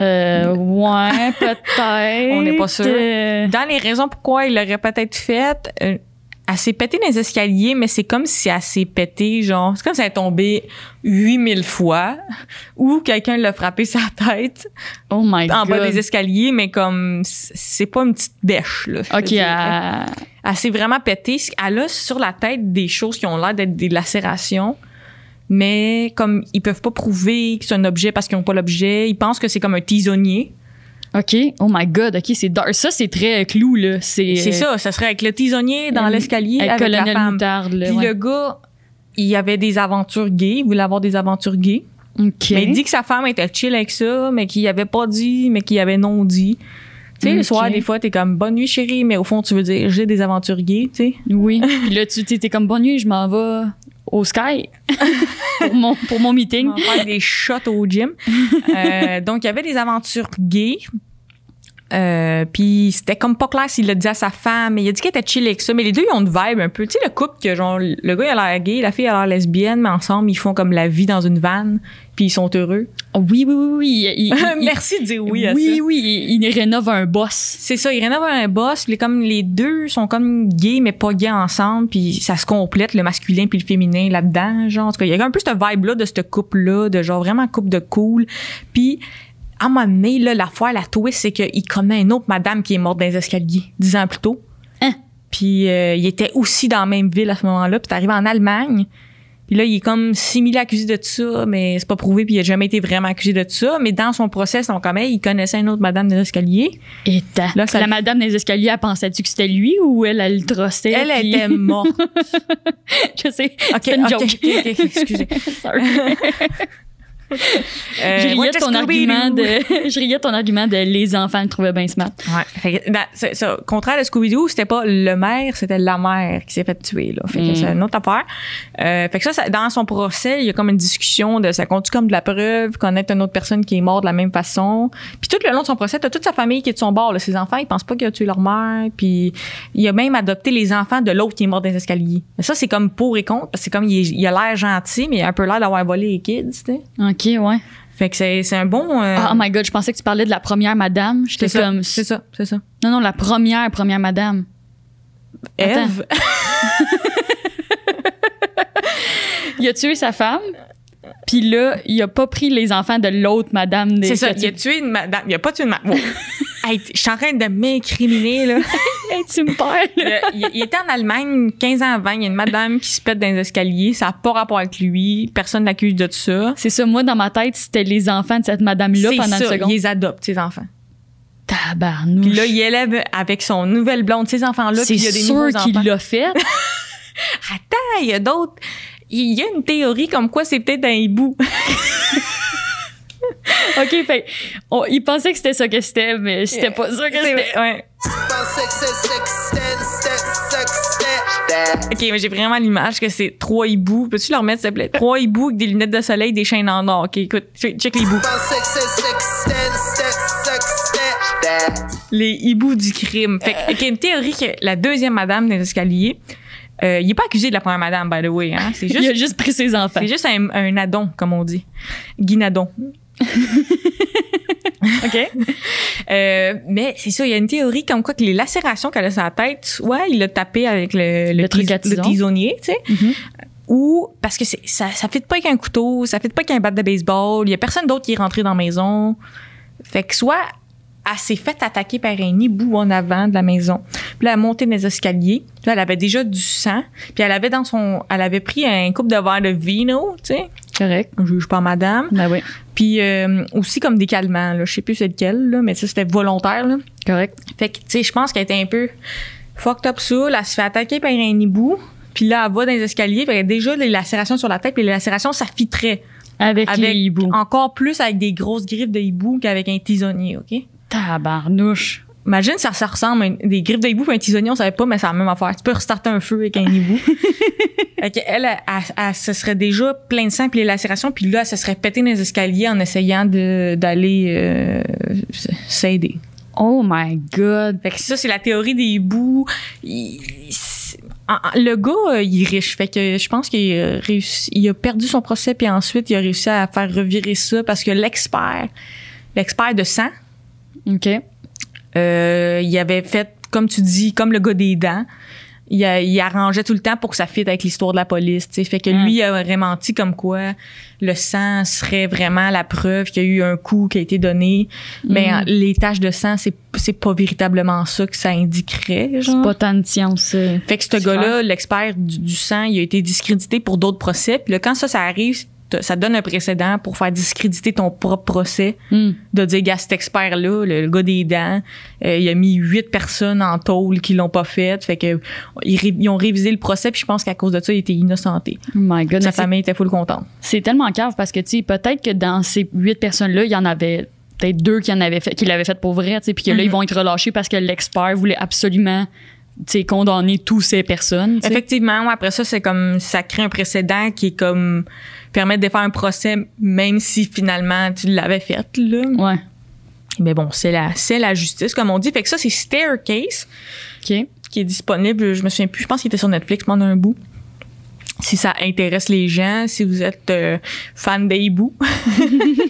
Euh, ouais, [LAUGHS] peut-être. On n'est pas sûr. Euh, Dans les raisons pourquoi il l'aurait peut-être fait, euh, elle s'est pétée dans les escaliers, mais c'est comme si elle s'est pétée, genre, c'est comme si elle est tombée 8000 fois, [LAUGHS] ou quelqu'un l'a frappé sa tête oh my en God. bas des escaliers, mais comme, c'est pas une petite bêche, là. OK, à- Elle s'est vraiment pétée. Elle a sur la tête des choses qui ont l'air d'être des lacérations. Mais comme ils peuvent pas prouver que c'est un objet parce qu'ils n'ont pas l'objet, ils pensent que c'est comme un tisonnier. OK. Oh my God. OK, c'est dark. Ça, c'est très clou, là. C'est C'est ça, ça serait avec le tisonnier dans Euh, l'escalier Avec avec, la femme. Moutarde, là. Puis ouais. le gars, il avait des aventures gays, il voulait avoir des aventures gays. OK. Mais il dit que sa femme était chill avec ça, mais qu'il avait pas dit, mais qu'il avait non dit. Tu sais, le soir, des fois, t'es comme bonne nuit, chérie, mais au fond, tu veux dire j'ai des aventures gays, tu sais. Oui. Puis là, tu t'es comme bonne nuit, je m'en vais au Sky [LAUGHS] pour, mon, pour mon meeting. On va faire des shots au gym. Euh, donc, il y avait des aventures gays. Euh, puis c'était comme pas clair s'il l'a dit à sa femme, mais il a dit qu'il était chill avec ça. Mais les deux, ils ont une vibe un peu. Tu sais, le couple que genre, le gars, il a l'air gay, la fille, elle a l'air lesbienne, mais ensemble, ils font comme la vie dans une vanne, puis ils sont heureux. Oh, oui, oui, oui, oui. Il- il- [LAUGHS] il- Merci de dire oui à oui, ça. oui, il, il rénove un boss. C'est ça, ils rénovent un boss, puis comme les deux sont comme gays mais pas gays ensemble, puis ça se complète le masculin puis le féminin là-dedans, genre en tout cas, il y a un peu cette vibe là de ce couple là, de genre vraiment couple de cool. Puis à un moment donné là, l'affaire la twist c'est qu'il connaît une autre madame qui est morte dans les escaliers dix ans plus tôt. Hein? Puis euh, il était aussi dans la même ville à ce moment-là, puis t'arrives en Allemagne. Puis là, il est comme similé accusé de ça, mais c'est pas prouvé, puis il a jamais été vraiment accusé de ça. Mais dans son procès, son quand même, il connaissait une autre madame des escaliers. Et Là, ça- la madame des escaliers, elle pensait-tu que c'était lui ou elle, elle le trustait? Elle puis- était morte. [LAUGHS] Je sais. Ok, c'est une ok, joke. ok, ok, excusez. [LAUGHS] Sorry. [LAUGHS] Euh, je riais de ton argument de, [LAUGHS] je riais ton argument de les enfants le trouvaient bien smart. Ouais. Fait que, dans- c'est- ça, contraire de Scooby-Doo, c'était pas le maire, c'était la mère qui s'est fait tuer. Là. Fait que Mm. c'est une autre affaire. Euh, fait que ça, ça, dans son procès, il y a comme une discussion de ça compte comme de la preuve, connaître une autre personne qui est morte de la même façon? Puis tout le long de son procès, t'as toute sa famille qui est de son bord. Là. Ses enfants, ils pensent pas qu'il a tué leur mère. Puis il a même adopté les enfants de l'autre qui est mort dans les escaliers. Mais ça, c'est comme pour et contre, parce que c'est comme il, est- il a l'air gentil, mais il a un peu l'air d'avoir volé les kids. tu sais. OK, ouais. Fait que c'est c'est un bon. euh, Ah, oh my god, je pensais que tu parlais de la première madame. J'étais c'est ça, comme. c'est ça, c'est ça. Non, non, la première, première madame. Eve, [LAUGHS] Il a tué sa femme, puis là, il a pas pris les enfants de l'autre madame des C'est ça, il a tué une madame. Il a pas tué une madame. Wow. [LAUGHS] Hey, je suis en train de m'incriminer, là. [LAUGHS] [LAUGHS] Hey, tu me perds, il, il était en Allemagne 15 ans avant. Il y a une madame qui se pète dans les escaliers. Ça n'a pas rapport avec lui. Personne l'accuse de ça. C'est ça, moi, dans ma tête, c'était les enfants de cette madame-là pendant ça. une seconde. Il les adopte, ses enfants. Tabarnouche. Puis là, il élève avec son nouvelle blonde ses enfants-là. C'est sûr qu'il l'a fait. [LAUGHS] Attends, il y a d'autres. Il y a une théorie comme quoi c'est peut-être un hibou. [LAUGHS] [LAUGHS] OK, fait, on- il pensait que c'était ça que c'était, mais j'étais pas sûr que c'était. ouais. Ok, mais j'ai vraiment l'image que c'est trois hiboux. Peux-tu leur mettre, s'il te plaît? Trois hiboux avec des lunettes de soleil, des chaînes en or. Ok, écoute, check les hiboux. Les hiboux du crime. Fait que, ok, une théorie que la deuxième madame des escaliers, euh, il est pas accusé de la première madame, by the way, hein. C'est [LAUGHS] Il a juste, juste pris ses enfants. c'est juste un, un adon, comme on dit. Guinadon. [LAUGHS] OK? Euh, mais c'est ça, il y a une théorie comme quoi que les lacérations qu'elle a sur la tête, ouais, il l'a tapé avec le, le, Le truc à le tisonnier, tu sais. Mhm. Ou parce que ça, ça fit pas avec un couteau, ça fit pas avec un bat de baseball, il y a personne d'autre qui est rentré dans la maison. Fait que soit elle s'est fait attaquer par un hibou en avant de la maison. Puis là, elle a monté les escaliers. Puis là, elle avait déjà du sang. Puis elle avait dans son, elle avait pris un coupe de verre de vino, tu sais. Correct. Je juge pas madame. Ben oui. Puis euh, aussi comme des calmants, là. Je sais plus c'est lequel, là, mais ça, c'était volontaire, là. Correct. Fait que, tu sais, je pense qu'elle était un peu fucked up ça. Elle se fait attaquer par un hibou. Puis là, elle va dans les escaliers. Fait qu'elle a déjà les lacérations sur la tête. Puis les lacérations, ça fitterait. Avec, Avec les hiboux. encore plus avec des grosses griffes de hibou qu'avec un tisonnier, OK? Tabarnouche. Imagine ça, ça ressemble à une- des griffes de hibou puis un tisonnier, on savait pas, mais c'est la même affaire. Tu peux restarter un feu avec un hibou. [LAUGHS] fait qu'elle, elle, elle, elle se serait déjà plein de sang puis les lacérations. Puis là, elle se serait pété dans les escaliers en essayant de, d'aller euh, s'aider. Oh my God. Fait que ça, c'est la théorie des hiboux. Il- c'est- en- en- le gars, euh, il est riche. Fait que je pense qu'il a réussi, il a perdu son procès puis ensuite il a réussi à faire revirer ça parce que l'expert, l'expert de sang, OK. Euh, il avait fait, comme tu dis, comme le gars des dents. Il, a- il arrangeait tout le temps pour que ça fitte avec l'histoire de la police. sais. Fait que Mm. lui, il aurait menti comme quoi le sang serait vraiment la preuve qu'il y a eu un coup qui a été donné. Mais Mm. les taches de sang, c'est, c'est pas véritablement ça que ça indiquerait. C'est Genre. pas tant de science. euh. Fait que ce C'est gars-là, l'expert du, du sang, il a été discrédité pour d'autres procès. Puis là, quand ça, ça arrive, ça donne un précédent pour faire discréditer ton propre procès. Hmm. De dire, gars, cet expert-là, le, le gars des dents, euh, il a mis huit personnes en tôle qui l'ont pas fait. Fait que ils, ont révisé le procès, puis je pense qu'à cause de ça, il était innocenté. Oh my God. Sa famille était full contente. C'est tellement cave parce que, tu sais, peut-être que dans ces huit personnes-là, il y en avait peut-être deux qui en avaient fait, qui l'avaient fait pour vrai, tu sais, puis que là, ils vont être relâchés parce que l'expert voulait absolument, sais, condamner toutes ces personnes. Effectivement, après ça, c'est comme ça crée un précédent qui est comme permet de faire un procès même si finalement tu l'avais fait là. Ouais. Mais bon, c'est la c'est la justice comme on dit. Fait que ça c'est Staircase OK. qui est disponible, je me souviens plus, je pense qu'il était sur Netflix pendant un bout. Si ça intéresse les gens, si vous êtes euh, fan des hiboux.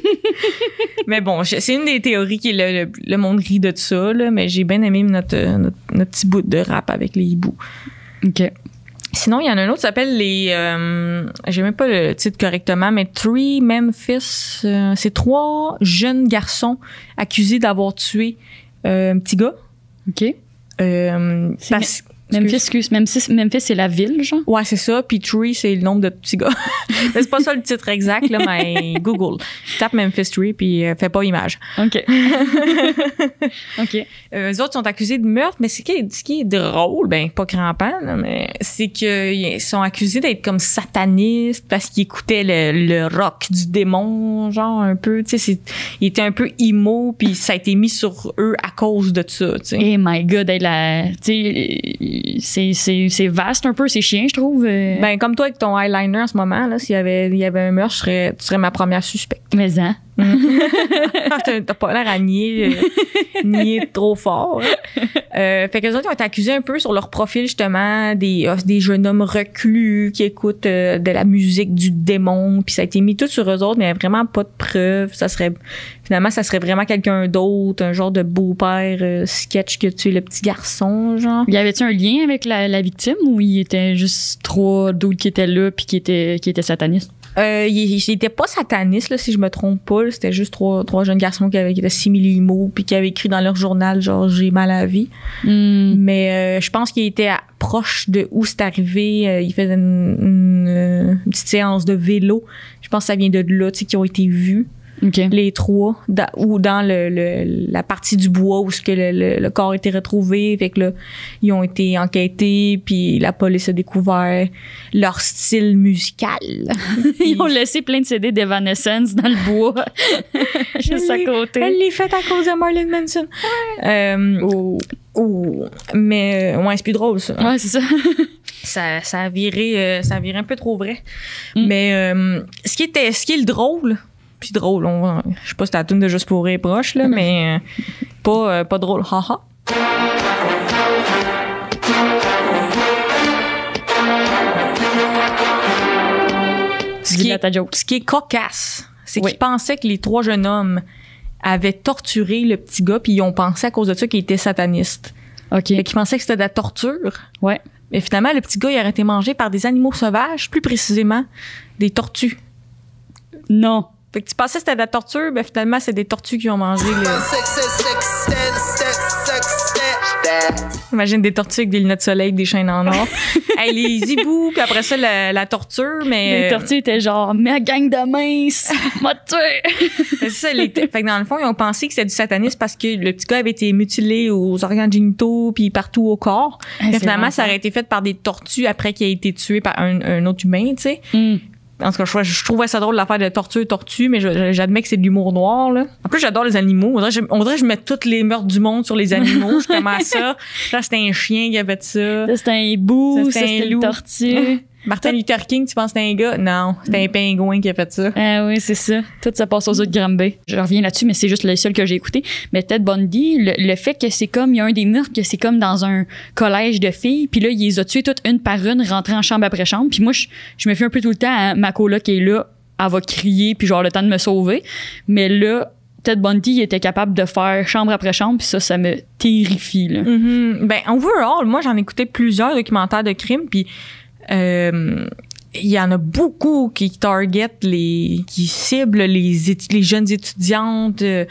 [LAUGHS] mais bon, c'est une des théories qui le, le monde rit de ça, là, mais j'ai bien aimé notre, euh, notre, notre petit bout de rap avec les hiboux. OK. Sinon, il y en a un autre qui s'appelle les. Euh, J'ai même pas le titre correctement, mais Three Memphis. euh, c'est trois jeunes garçons accusés d'avoir tué euh, un petit gars. OK. Euh, parce- Memphis, excuse. Memphis, Memphis c'est la ville, genre? Ouais, c'est ça. Puis Tree, c'est le nombre de petits gars. [LAUGHS] c'est pas ça le titre exact, là, mais [LAUGHS] Google. Tape Memphis Tree, puis euh, fais pas image. OK. [LAUGHS] OK. Euh, eux autres sont accusés de meurtre, mais ce qui est, ce qui est drôle, ben pas crampant, là, mais c'est qu'ils sont accusés d'être comme satanistes parce qu'ils écoutaient le, le rock du démon, genre un peu, tu sais, c'est- ils étaient un peu emo, puis ça a été mis sur eux à cause de ça, tu sais. Eh my god, hey, la, tu sais, c'est, vaste un peu, c'est chiant, je trouve. euh, Ben comme toi avec ton eyeliner en ce moment, là, s'il y avait, il y avait un meurtre, je serais, tu serais ma première suspecte. mais hein? T'as [LAUGHS] t'as pas l'air à nier, euh, nier trop fort. hein. Euh, fait que les autres ils ont été accusés un peu sur leur profil justement des euh, des jeunes hommes reclus qui écoutent euh, de la musique du démon, puis ça a été mis tout sur eux autres, mais il y a vraiment pas de preuves. Ça serait finalement ça serait vraiment quelqu'un d'autre, un genre de beau-père sketch que tu es le petit garçon, genre. Y avait-tu un lien avec la, la victime ou il était juste trois d'autres qui étaient là puis qui étaient, qui étaient satanistes? Euh, il, il était pas sataniste, là, si je me trompe pas. C'était juste trois, trois jeunes garçons qui, avaient, qui étaient simili puis qui avaient écrit dans leur journal, genre, j'ai mal à la vie. Hmm. Mais euh, je pense qu'il était à- proche de où c'est arrivé. Euh, il faisait une, une, une petite séance de vélo. Je pense que ça vient de là, tu sais, qui ont été vus, Les trois, dans- ou dans le, le- la partie du bois où ce que le, le- corps a été retrouvé. Fait que là, ils ont été enquêtés, puis la police a découvert leur style musical. [LAUGHS] Ils ont laissé plein de CD d'Evanescence dans le bois, [LAUGHS] juste à Elle côté. l'est faite à cause de Marilyn Manson. Euh, Oh. oh. Mais euh, ouais, c'est plus drôle ça. Ouais, c'est ça. [LAUGHS] ça, ça a viré, euh, ça a viré un peu trop vrai. Mm. Mais euh, ce qui était, ce qui est le drôle, puis drôle, on je sais pas si ta tune de juste pour rire proche là, mais euh, pas, euh, pas drôle, haha. Ce qui, est, ce qui est cocasse, c'est Oui. qu'ils pensaient que les trois jeunes hommes avaient torturé le petit gars, puis ils ont pensé à cause de ça qu'il était sataniste. OK. Fait qu'ils pensaient que c'était de la torture. Ouais. Mais finalement, le petit gars, il aurait été mangé par des animaux sauvages, plus précisément des tortues. Non. Fait que tu pensais que c'était de la torture, ben finalement, c'est des tortues qui ont mangé le... Imagine des tortues avec des lunettes de soleil, avec des chaînes en or. [LAUGHS] hey, les hiboux, puis après ça, la, la torture, mais... Les euh, tortues étaient genre, ma gang de minces, [LAUGHS] m'a tué. C'est ça, les fait que dans le fond, ils ont pensé que c'était du satanisme parce que le petit gars avait été mutilé aux organes génitaux puis partout au corps. Ah, Mais finalement, ça aurait été fait par des tortues après qu'il ait été tué par un, un autre humain, tu sais. Hmm. En tout cas, je, je trouvais ça drôle l'affaire de tortue tortue, mais j'admets que c'est de l'humour noir là. En plus, j'adore les animaux. On dirait, que je- on dirait que je mets toutes les meurtres du monde sur les animaux. je commence ça. [LAUGHS] Là, c'était un chien qui avait ça. Ça, c'était un hibou, Ça, c'était un une tortue. Martin Luther King, tu penses que c'était un gars? Non, c'était un pingouin qui a fait ça. Ah oui, c'est ça. Tout ça passe aux autres Granby. Je reviens là-dessus, mais c'est juste le seul que j'ai écouté. Mais Ted Bundy, le, le fait que c'est comme, il y a un des meurtres que c'est comme dans un collège de filles, puis là, il les a tuées toutes une par une, rentrées en chambre après chambre. Puis moi, je, je me fais un peu tout le temps à ma coloc qui est là, elle va crier, puis genre le temps de me sauver. Mais là, Ted Bundy il était capable de faire chambre après chambre, puis ça, ça me terrifie, là. Mhm. Ben, overall, moi, j'en ai écouté plusieurs documentaires de crimes, puis euh, il y en a beaucoup qui target les, qui ciblent les, jeunes étudiantes euh,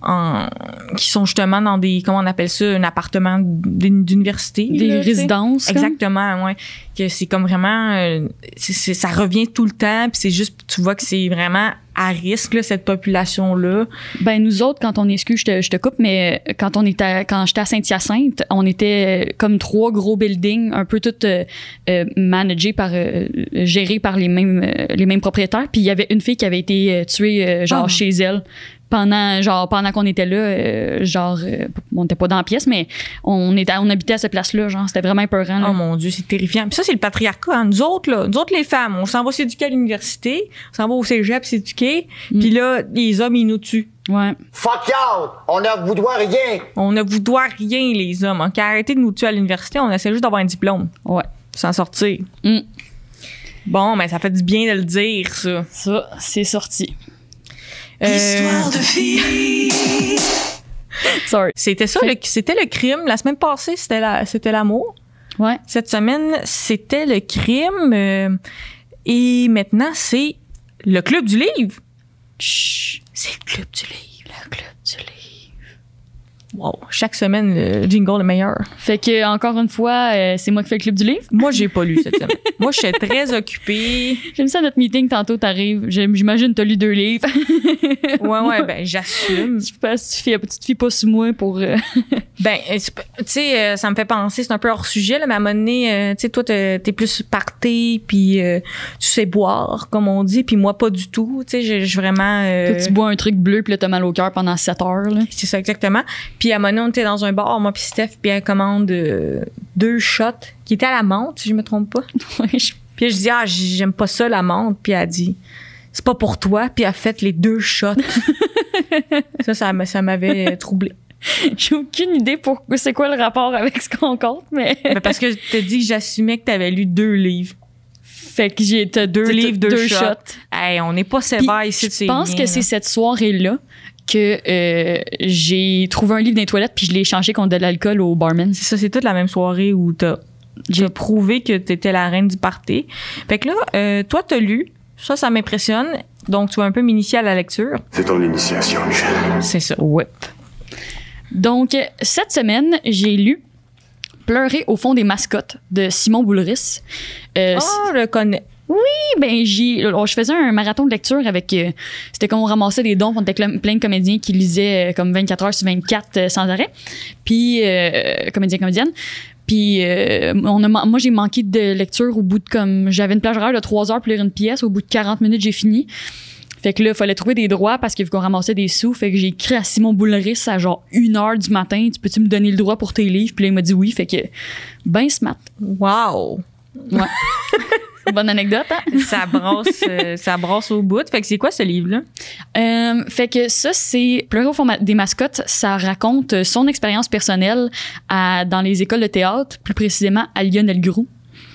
en, qui sont justement dans des, comment on appelle ça, un appartement d'uni- d'université. Des résidences. comme? Exactement, ouais. Que c'est comme vraiment, euh, ça revient tout le temps, puis c'est juste, tu vois que c'est vraiment à risque là, cette population là. Ben nous autres, quand on est, excuse, je te, je te coupe, mais euh, quand on était, quand j'étais à Saint-Hyacinthe, on était euh, comme trois gros buildings, un peu tous euh, euh, managés par, euh, gérés par les mêmes, les mêmes propriétaires. Puis il y avait une fille qui avait été tuée euh, genre Ah. chez elle pendant, genre pendant qu'on était là, euh, genre euh, on n'était pas dans la pièce, mais on était, on habitait à cette place-là, genre c'était vraiment épeurant. là. Oh mon Dieu, c'est terrifiant. Puis ça, c'est le patriarcat. hein. Nous autres, là, nous autres, les femmes, on s'en va s'éduquer à l'université, on s'en va au cégep s'éduquer, puis là, les hommes, ils nous tuent. Ouais. Fuck y'all! On ne vous doit rien! On ne vous doit rien, les hommes. On a arrêté de nous tuer à l'université, on essaie juste d'avoir un diplôme, Ouais. s'en sortir. Mm. Bon, ben ça fait du bien de le dire, ça. Ça, c'est sorti. Euh, de filles. [LAUGHS] Sorry. c'était ça, le- c'était le crime. La semaine passée, c'était la, c'était l'amour. Ouais. Cette semaine, c'était le crime. euh, et maintenant, c'est le club du livre. Chut. C'est le club du livre. Le club du livre. Wow. Chaque semaine, le jingle est meilleur. Fait que, encore une fois, euh, c'est moi qui fais le club du livre. Moi, j'ai pas lu cette semaine. Moi, je suis très occupée. J'aime ça, notre meeting, tantôt, t'arrives. J'imagine que t'as lu deux livres. Ouais, ouais, [LAUGHS] ben, j'assume. tu, passes- tu, fais- tu te fies pas sur moi pour... euh, [LAUGHS] Ben, euh, tu sais, ça me fait penser, c'est un peu hors sujet, là, mais à un moment donné, tu sais, toi, t'es t'es plus party, puis euh, tu sais boire, comme on dit, puis moi, pas du tout. Tu sais, j'ai vraiment... que tu bois un truc bleu puis là, t'as mal au cœur pendant 7 heures. Là. C'est ça, exactement. Puis à un moment donné, on était dans un bar, moi puis Steph, puis elle commande euh, deux shots qui étaient à la menthe, si je me trompe pas. [LAUGHS] Puis je dis, ah, j'aime pas ça, la menthe. Puis elle dit, c'est pas pour toi. Puis elle a fait les deux shots. [LAUGHS] ça, ça, m'a- ça m'avait troublé. [LAUGHS] J'ai aucune idée pour c'est quoi le rapport avec ce qu'on compte, mais... Ben, parce que je t'ai dit que j'assumais que t'avais lu deux livres. fait que j'ai Deux livres, deux, deux shots. Hey, on n'est pas sévère ici, je pense bien, que c'est cette soirée-là que euh, j'ai trouvé un livre dans les toilettes puis je l'ai échangé contre de l'alcool au barman. C'est ça, c'est toute la même soirée où t'as j'ai prouvé que t'étais la reine du party. Fait que là, euh, toi, t'as lu. Ça, ça m'impressionne. Donc, tu vas un peu m'initier à la lecture. C'est ton initiation, Michel. C'est ça. Ouais. Donc, cette semaine, j'ai lu Pleurer au fond des mascottes de Simon Boulris. Euh, Ah, je le connais. Ben j'ai alors, je faisais un marathon de lecture avec euh, c'était comme on ramassait des dons on était plein de comédiens qui lisaient euh, comme 24 heures sur 24 euh, sans arrêt puis comédiens comédiennes puis on a, man- moi j'ai manqué de lecture au bout de comme j'avais une plage horaire de 3 heures pour lire une pièce au bout de 40 minutes j'ai fini fait que là, il fallait trouver des droits parce qu'il faut qu'on ramassait des sous. Fait que j'ai écrit à Simon Boulris à genre une heure du matin. Tu peux-tu me donner le droit pour tes livres? Puis là, il m'a dit oui. Fait que, ben smart. Wow! Ouais. [LAUGHS] Bonne anecdote, hein? [LAUGHS] Ça brasse, euh, ça brasse au bout. Fait que c'est quoi ce livre-là? Euh, fait que ça, c'est Pleurer au des mascottes. Ça raconte son expérience personnelle à, dans les écoles de théâtre, plus précisément à Lionel Groux.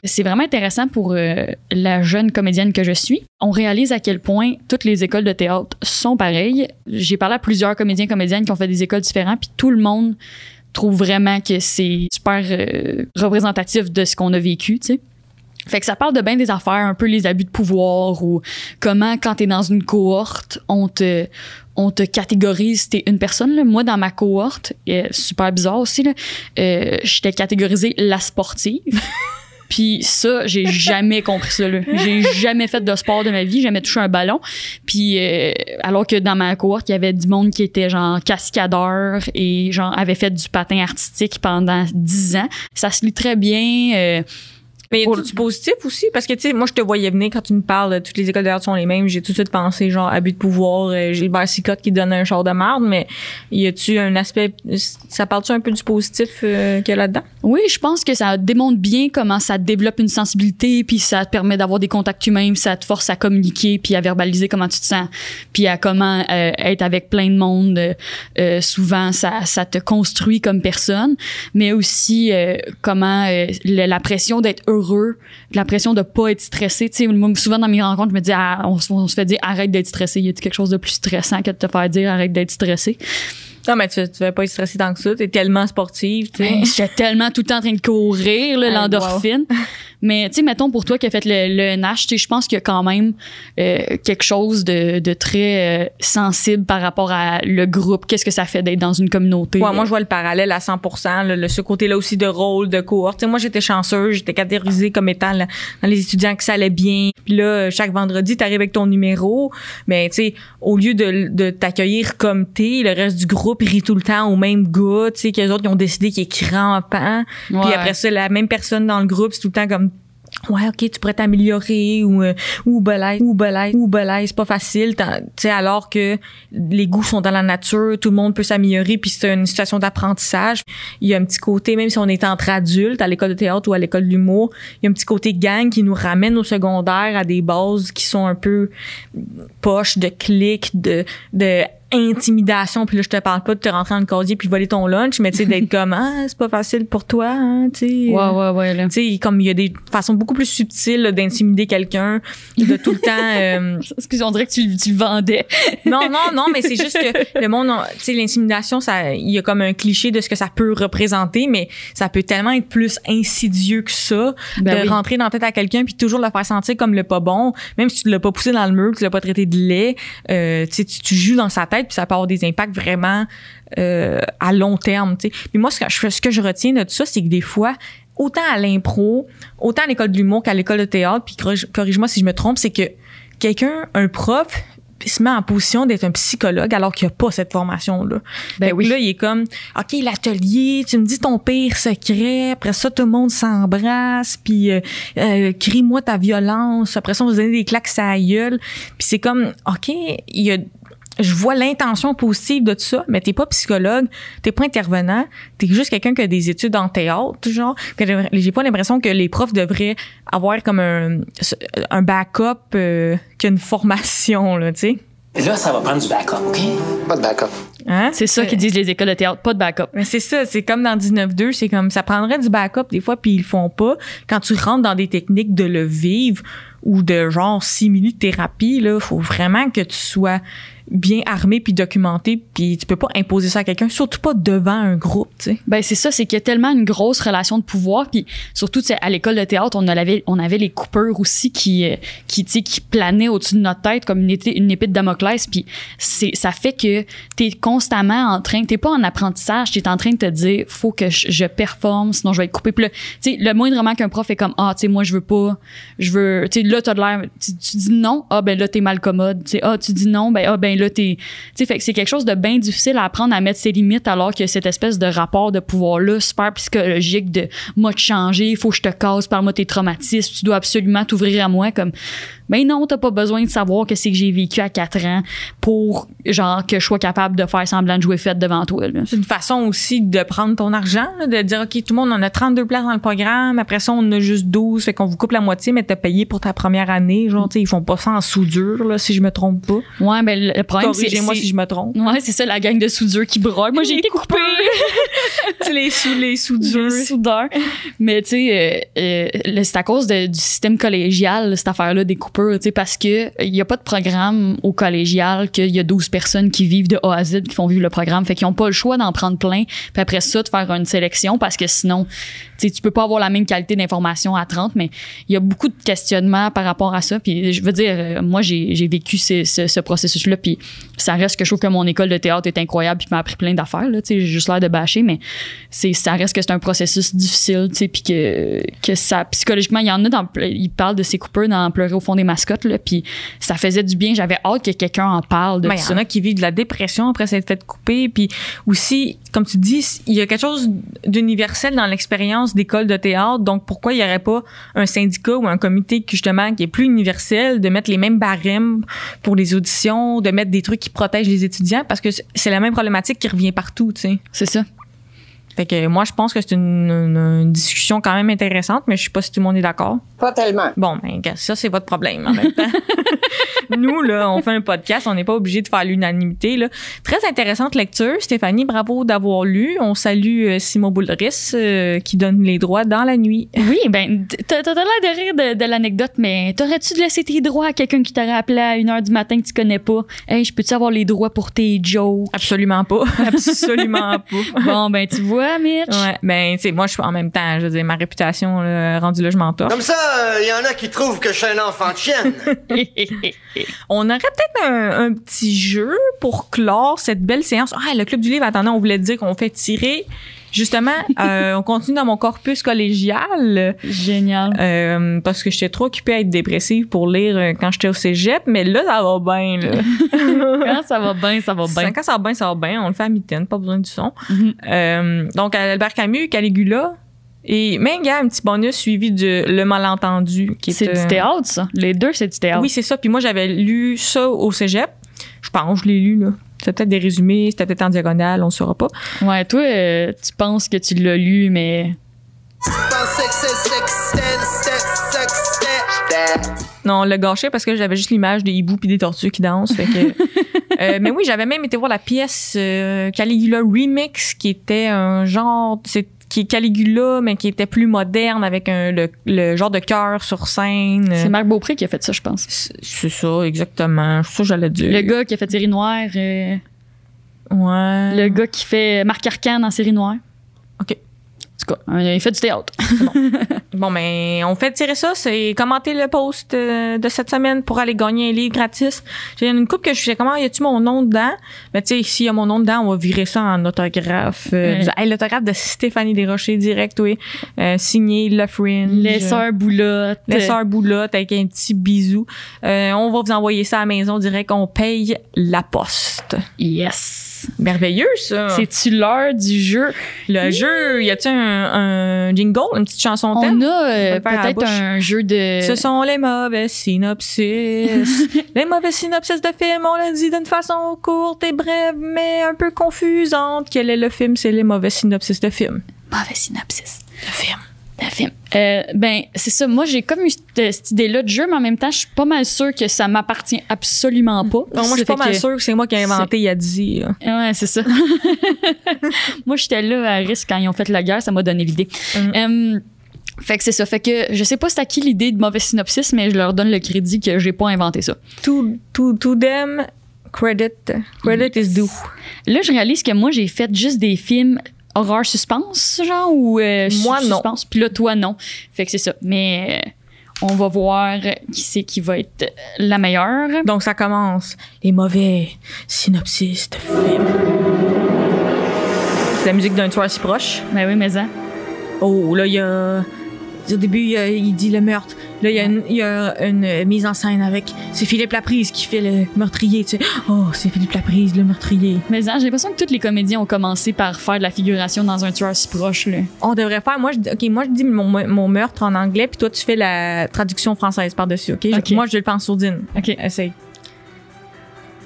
C'est vraiment intéressant pour euh, la jeune comédienne que je suis. On réalise à quel point toutes les écoles de théâtre sont pareilles. J'ai parlé à plusieurs comédiens comédiennes qui ont fait des écoles différentes, puis tout le monde trouve vraiment que c'est super euh, représentatif de ce qu'on a vécu, tu sais. Fait que ça parle de bien des affaires, un peu les abus de pouvoir ou comment quand t'es dans une cohorte, on te on te catégorise, t'es une personne. Là. Moi, dans ma cohorte, euh, super bizarre aussi, euh, j'étais catégorisée la sportive. [LAUGHS] Puis ça, j'ai jamais compris ça. là. J'ai jamais fait de sport de ma vie, jamais touché un ballon. Puis euh, alors que dans ma cohorte, il y avait du monde qui était genre cascadeur et genre avait fait du patin artistique pendant 10 ans. Ça se lit très bien. euh, Mais y Pour- a du positif aussi? Parce que, tu sais, moi, je te voyais venir quand tu me parles, toutes les écoles d'art sont les mêmes. J'ai tout de suite pensé, genre, abus de pouvoir, euh, Gilbert Sicotte qui donne un char de marde, mais y a-tu un aspect, ça parle-tu un peu du positif euh, qu'il y a là-dedans? Oui, je pense que ça démontre bien comment ça développe une sensibilité, puis ça te permet d'avoir des contacts humains, puis ça te force à communiquer, puis à verbaliser comment tu te sens, puis à comment euh, être avec plein de monde. euh, euh, souvent, ça, ça te construit comme personne, mais aussi euh, comment euh, la pression d'être heureux, la pression de pas être stressé. Tu sais, moi, souvent dans mes rencontres, je me dis, ah, on, se- on se fait dire arrête d'être stressé. Y a quelque chose de plus stressant que de te faire dire arrête d'être stressé? Non, mais tu, tu vas pas être stressé tant que ça. T'es tellement sportive, tu sais. Ben, J'étais tellement tout le temps en train de courir, l'endorphine. [LAUGHS] Mais, tu sais, mettons pour toi qui a fait le, le NH, tu sais, je pense qu'il y a quand même euh, quelque chose de, de très euh, sensible par rapport à le groupe. Qu'est-ce que ça fait d'être dans une communauté? Ouais, moi, je vois le parallèle à 100 là, le, ce côté-là aussi de rôle, de cohorte. Tu sais, moi, j'étais chanceuse, j'étais catégorisée comme étant là, dans les étudiants que ça allait bien. Puis là, chaque vendredi, t'arrives avec ton numéro. Mais, tu sais, au lieu de, de t'accueillir comme t'es, le reste du groupe rit tout le temps au même gars, tu sais, qu'eux autres, ils ont décidé qu'il est crampant. Puis après ça, la même personne dans le groupe, c'est tout le temps comme Ouais, ok, tu pourrais t'améliorer ou euh, ou belay, ou belay, ou belay, c'est pas facile. Tu sais, alors que les goûts sont dans la nature, tout le monde peut s'améliorer, puis c'est une situation d'apprentissage. Il y a un petit côté, même si on est entre adultes à l'école de théâtre ou à l'école d'humour, il y a un petit côté gang qui nous ramène au secondaire à des bases qui sont un peu poches de clics, de de intimidation puis là je te parle pas de te rentrer dans le casier puis voler ton lunch mais tu sais d'être [LAUGHS] comme ah c'est pas facile pour toi hein, tu sais Ouais, ouais, ouais, là. tu sais, comme il y a des façons beaucoup plus subtiles d'intimider quelqu'un, de tout le temps. euh, [LAUGHS] Excuse, on dirait que tu, tu le vendais. [LAUGHS] non, non, non, mais c'est juste que le monde, tu sais, l'intimidation, ça, il y a comme un cliché de ce que ça peut représenter, mais ça peut tellement être plus insidieux que ça, Ben de oui. rentrer dans la tête à quelqu'un puis toujours le faire sentir comme le pas bon, même si tu l'as pas poussé dans le mur, que tu l'as pas traité de lait, euh, tu sais, tu joues dans sa tête tête, puis ça peut avoir des impacts vraiment euh, à long terme. tu sais. Puis moi, ce que, je, ce que je retiens de tout ça, c'est que des fois, autant à l'impro, autant à l'école de l'humour qu'à l'école de théâtre, puis corrige- corrige-moi si je me trompe, c'est que quelqu'un, un prof, se met en position d'être un psychologue alors qu'il n'y a pas cette formation-là. Ben oui. Là, il est comme, OK, l'atelier, tu me dis ton pire secret, après ça, tout le monde s'embrasse, puis euh, euh, crie-moi ta violence, après ça, on va se donner des claques à la gueule. Puis c'est comme, OK, il y a je vois l'intention positive de tout ça, mais t'es pas psychologue, t'es pas intervenant, t'es juste quelqu'un qui a des études en théâtre, genre. J'ai pas l'impression que les profs devraient avoir comme un, un backup euh, qu'une formation, là, tu sais. Là, ça va prendre du backup, OK? Pas de backup. Hein? C'est ça qu'ils disent les écoles de théâtre, pas de backup. Mais c'est ça, c'est comme dans 19-2, c'est comme ça prendrait du backup des fois, puis ils le font pas. Quand tu rentres dans des techniques de le vivre ou de genre simili-thérapie, là, faut vraiment que tu sois bien armé puis documenté, puis tu peux pas imposer ça à quelqu'un, surtout pas devant un groupe, tu sais. Ben c'est ça, c'est qu'il y a tellement une grosse relation de pouvoir, puis surtout tu à l'école de théâtre, on avait on avait les coupeurs aussi qui euh, qui tu qui planaient au-dessus de notre tête comme une une épée de Damoclès, puis c'est ça fait que tu es constamment en train, t'es pas en apprentissage, tu es en train de te dire faut que je, performe sinon je vais être coupé. Puis tu sais le moindrement qu'un prof est comme ah tu sais moi je veux pas, je veux tu sais là t'as de l'air tu, tu dis non, ah ben là t'es mal commode, tu sais ah tu dis non, ben ah ben là t'es tu que c'est quelque chose de bien difficile à apprendre à mettre ses limites alors que cette espèce de rapport de pouvoir là super psychologique de moi te changer, il faut que je te casse par moi tes traumatismes, tu dois absolument t'ouvrir à moi comme ben non, t'as pas besoin de savoir que c'est que j'ai vécu à 4 ans pour genre que je sois capable de faire semblant de jouer fête devant toi. C'est une façon aussi de prendre ton argent, là, de dire, OK, tout le monde, on a 32 places dans le programme, après ça, on en a juste 12, fait qu'on vous coupe la moitié, mais t'as payé pour ta première année. Genre, tu ils font pas ça en soudure, là, si je me trompe pas. Ouais, ben le problème c'est Corrigez-moi c'est- si je me trompe. Ouais, c'est ça la gang de soudure qui broie. Moi j'ai été coupée. [LAUGHS] C'est les, sous, les soudures. Les soudeurs. Mais tu sais, euh, euh, c'est à cause de- du système collégial, cette affaire-là des coupures, parce que il y a pas de programme au collégial qu'il y a 12 personnes qui vivent de A à Z qui font vivre le programme. Fait qu'ils ont pas le choix d'en prendre plein, puis après ça, de faire une sélection parce que sinon, tu sais, peux pas avoir la même qualité d'information à 30, mais il y a beaucoup de questionnements par rapport à ça. Puis je veux dire, euh, moi, j'ai vécu ce, ce, ce processus-là, puis ça reste que je trouve que mon école de théâtre est incroyable, puis m'a appris plein d'affaires, là, tu sais, j'ai juste l'air de bâcher, mais ça reste que c'est un processus difficile, tu sais, puis que, ça, psychologiquement, il y en a dans, ils parlent de ces coupeurs dans Pleurer au fond des mascottes, là, puis ça faisait du bien, j'avais hâte que quelqu'un en parle de Ben, Il y ça. en a qui vivent de la dépression après s'être fait couper. Puis aussi, comme tu dis, il y a quelque chose d'universel dans l'expérience d'école de théâtre. Donc, pourquoi il n'y aurait pas un syndicat ou un comité qui, justement, qui est plus universel, de mettre les mêmes barèmes pour les auditions, de mettre des trucs qui protègent les étudiants? Parce que c'est la même problématique qui revient partout, tu sais. C'est ça. Fait que moi, je pense que c'est une, une- une discussion quand même intéressante, mais je sais pas si tout le monde est d'accord. Pas tellement. Bon, ben, ça, c'est votre problème en même temps. [LAUGHS] Nous, là, on fait un podcast, on n'est pas obligé de faire l'unanimité. Là. Très intéressante lecture. Stéphanie, bravo d'avoir lu. On salue euh, Simon Boulris euh, qui donne les droits dans la nuit. Oui, ben, t'as t'as l'air de rire de, de l'anecdote, mais t'aurais-tu laissé tes droits à quelqu'un qui t'aurait appelé à une heure du matin que tu connais pas? Hey, je peux-tu avoir les droits pour tes jokes? Absolument pas. [LAUGHS] Absolument pas. Bon, ben, tu vois, Mitch? Ouais, ben, tu sais, moi, je suis en même temps, je veux dire, ma réputation, là, rendue là, je m'en. Comme ça, il y en a qui trouvent que je suis un enfant de chienne. [LAUGHS] On aurait peut-être un, un petit jeu pour clore cette belle séance. Ah, le Club du Livre, attendez, on voulait dire qu'on fait tirer. Justement, [LAUGHS] euh, on continue dans mon corpus collégial. Génial. Euh, parce que j'étais trop occupée à être dépressive pour lire euh, quand j'étais au cégep, mais là, ça va bien. [LAUGHS] Quand ça va bien, ça va bien. Quand ça va bien, ça va bien. On le fait à mitaine, pas besoin du son. Mhm. Euh, donc, Albert Camus, Caligula, et même, il y a un petit bonus suivi de Le Malentendu. qui est, C'est euh, du théâtre, ça? Les deux, c'est du théâtre. Oui, c'est ça. Puis moi, j'avais lu ça au cégep. Je pense, je l'ai lu, là. C'était peut-être des résumés, c'était peut-être en diagonale, on ne saura pas. Ouais, toi, euh, tu penses que tu l'as lu, mais. Non, on l'a gâché parce que j'avais juste l'image des hiboux puis des tortues qui dansent. Fait que, [LAUGHS] Euh, mais oui, j'avais même été voir la pièce euh, Caligula Remix, qui était un genre, c'est qui est Caligula, mais qui était plus moderne avec un, le, le genre de cœur sur scène. C'est Marc Beaupré qui a fait ça, je pense. C'est ça, exactement. C'est ça j'allais dire. Le gars qui a fait Série Noire. euh, Ouais. le gars qui fait Marc Arcan en Série Noire. Tout cas, euh, il fait du théâtre. Bon, [LAUGHS] mais on fait tirer ça. C'est commenter le post euh, de cette semaine pour aller gagner un livre gratis. J'ai une coupe que je fais comment y a-tu mon nom dedans? Mais tu sais, s'il y a mon nom dedans, on va virer ça en autographe. Euh, hey, L'autographe de Stéphanie Desrochers direct, oui. Euh, signé Le Fringe. Les sœurs boulottes. Les sœurs boulotte avec un petit bisou. Euh, on va vous envoyer ça à la maison direct. On paye la poste. Yes. Merveilleux, ça. C'est-tu l'heure du jeu? le jeu. Y a-tu un, un jingle, une petite chanson thème? On a euh, peut-être un jeu de. Ce sont les mauvais synopsis. [LAUGHS] les mauvais synopsis de films, on l'a dit d'une façon courte et brève, mais un peu confusante. Quel est le film? C'est les mauvais synopsis de films. Mauvais synopsis. De film. Euh, ben, c'est ça. Moi, j'ai comme eu cette, cette idée-là de jeu, mais en même temps, je suis pas mal sûre que ça m'appartient absolument pas. Non, moi, je suis pas mal que- sûre que c'est moi qui ai inventé il y a 10 là. Ouais, c'est ça. [LAUGHS] moi, j'étais là à risque quand ils ont fait la guerre, ça m'a donné l'idée. Mm. Euh, fait que c'est ça. Fait que je sais pas c'est à qui l'idée de mauvais synopsis, mais je leur donne le crédit que j'ai pas inventé ça. To, to, to them, credit, credit is due. Là, je réalise que moi, j'ai fait juste des films horreur suspense, genre, ou euh, Moi, non. suspense? Puis là, toi, non. Fait que c'est ça. Mais euh, on va voir qui c'est qui va être la meilleure. Donc, ça commence. Les mauvais synopsis de films. C'est la musique d'un tueur si proche. Ben oui, mais ça. Oh, là, il y a. Au début, il, dit le meurtre. Là, il y a une, il y a une mise en scène avec. C'est Philippe Laprise qui fait le meurtrier, tu sais. Oh, c'est Philippe Laprise, le meurtrier. Mais ça, j'ai l'impression que tous les comédiens ont commencé par faire de la figuration dans un tueur si proche, là. On devrait faire. Moi, je, dis- OK, moi, je dis mon, mon meurtre en anglais, puis toi, tu fais la traduction française par-dessus, OK? Je- OK. moi, je le en sourdine. OK. Essaye.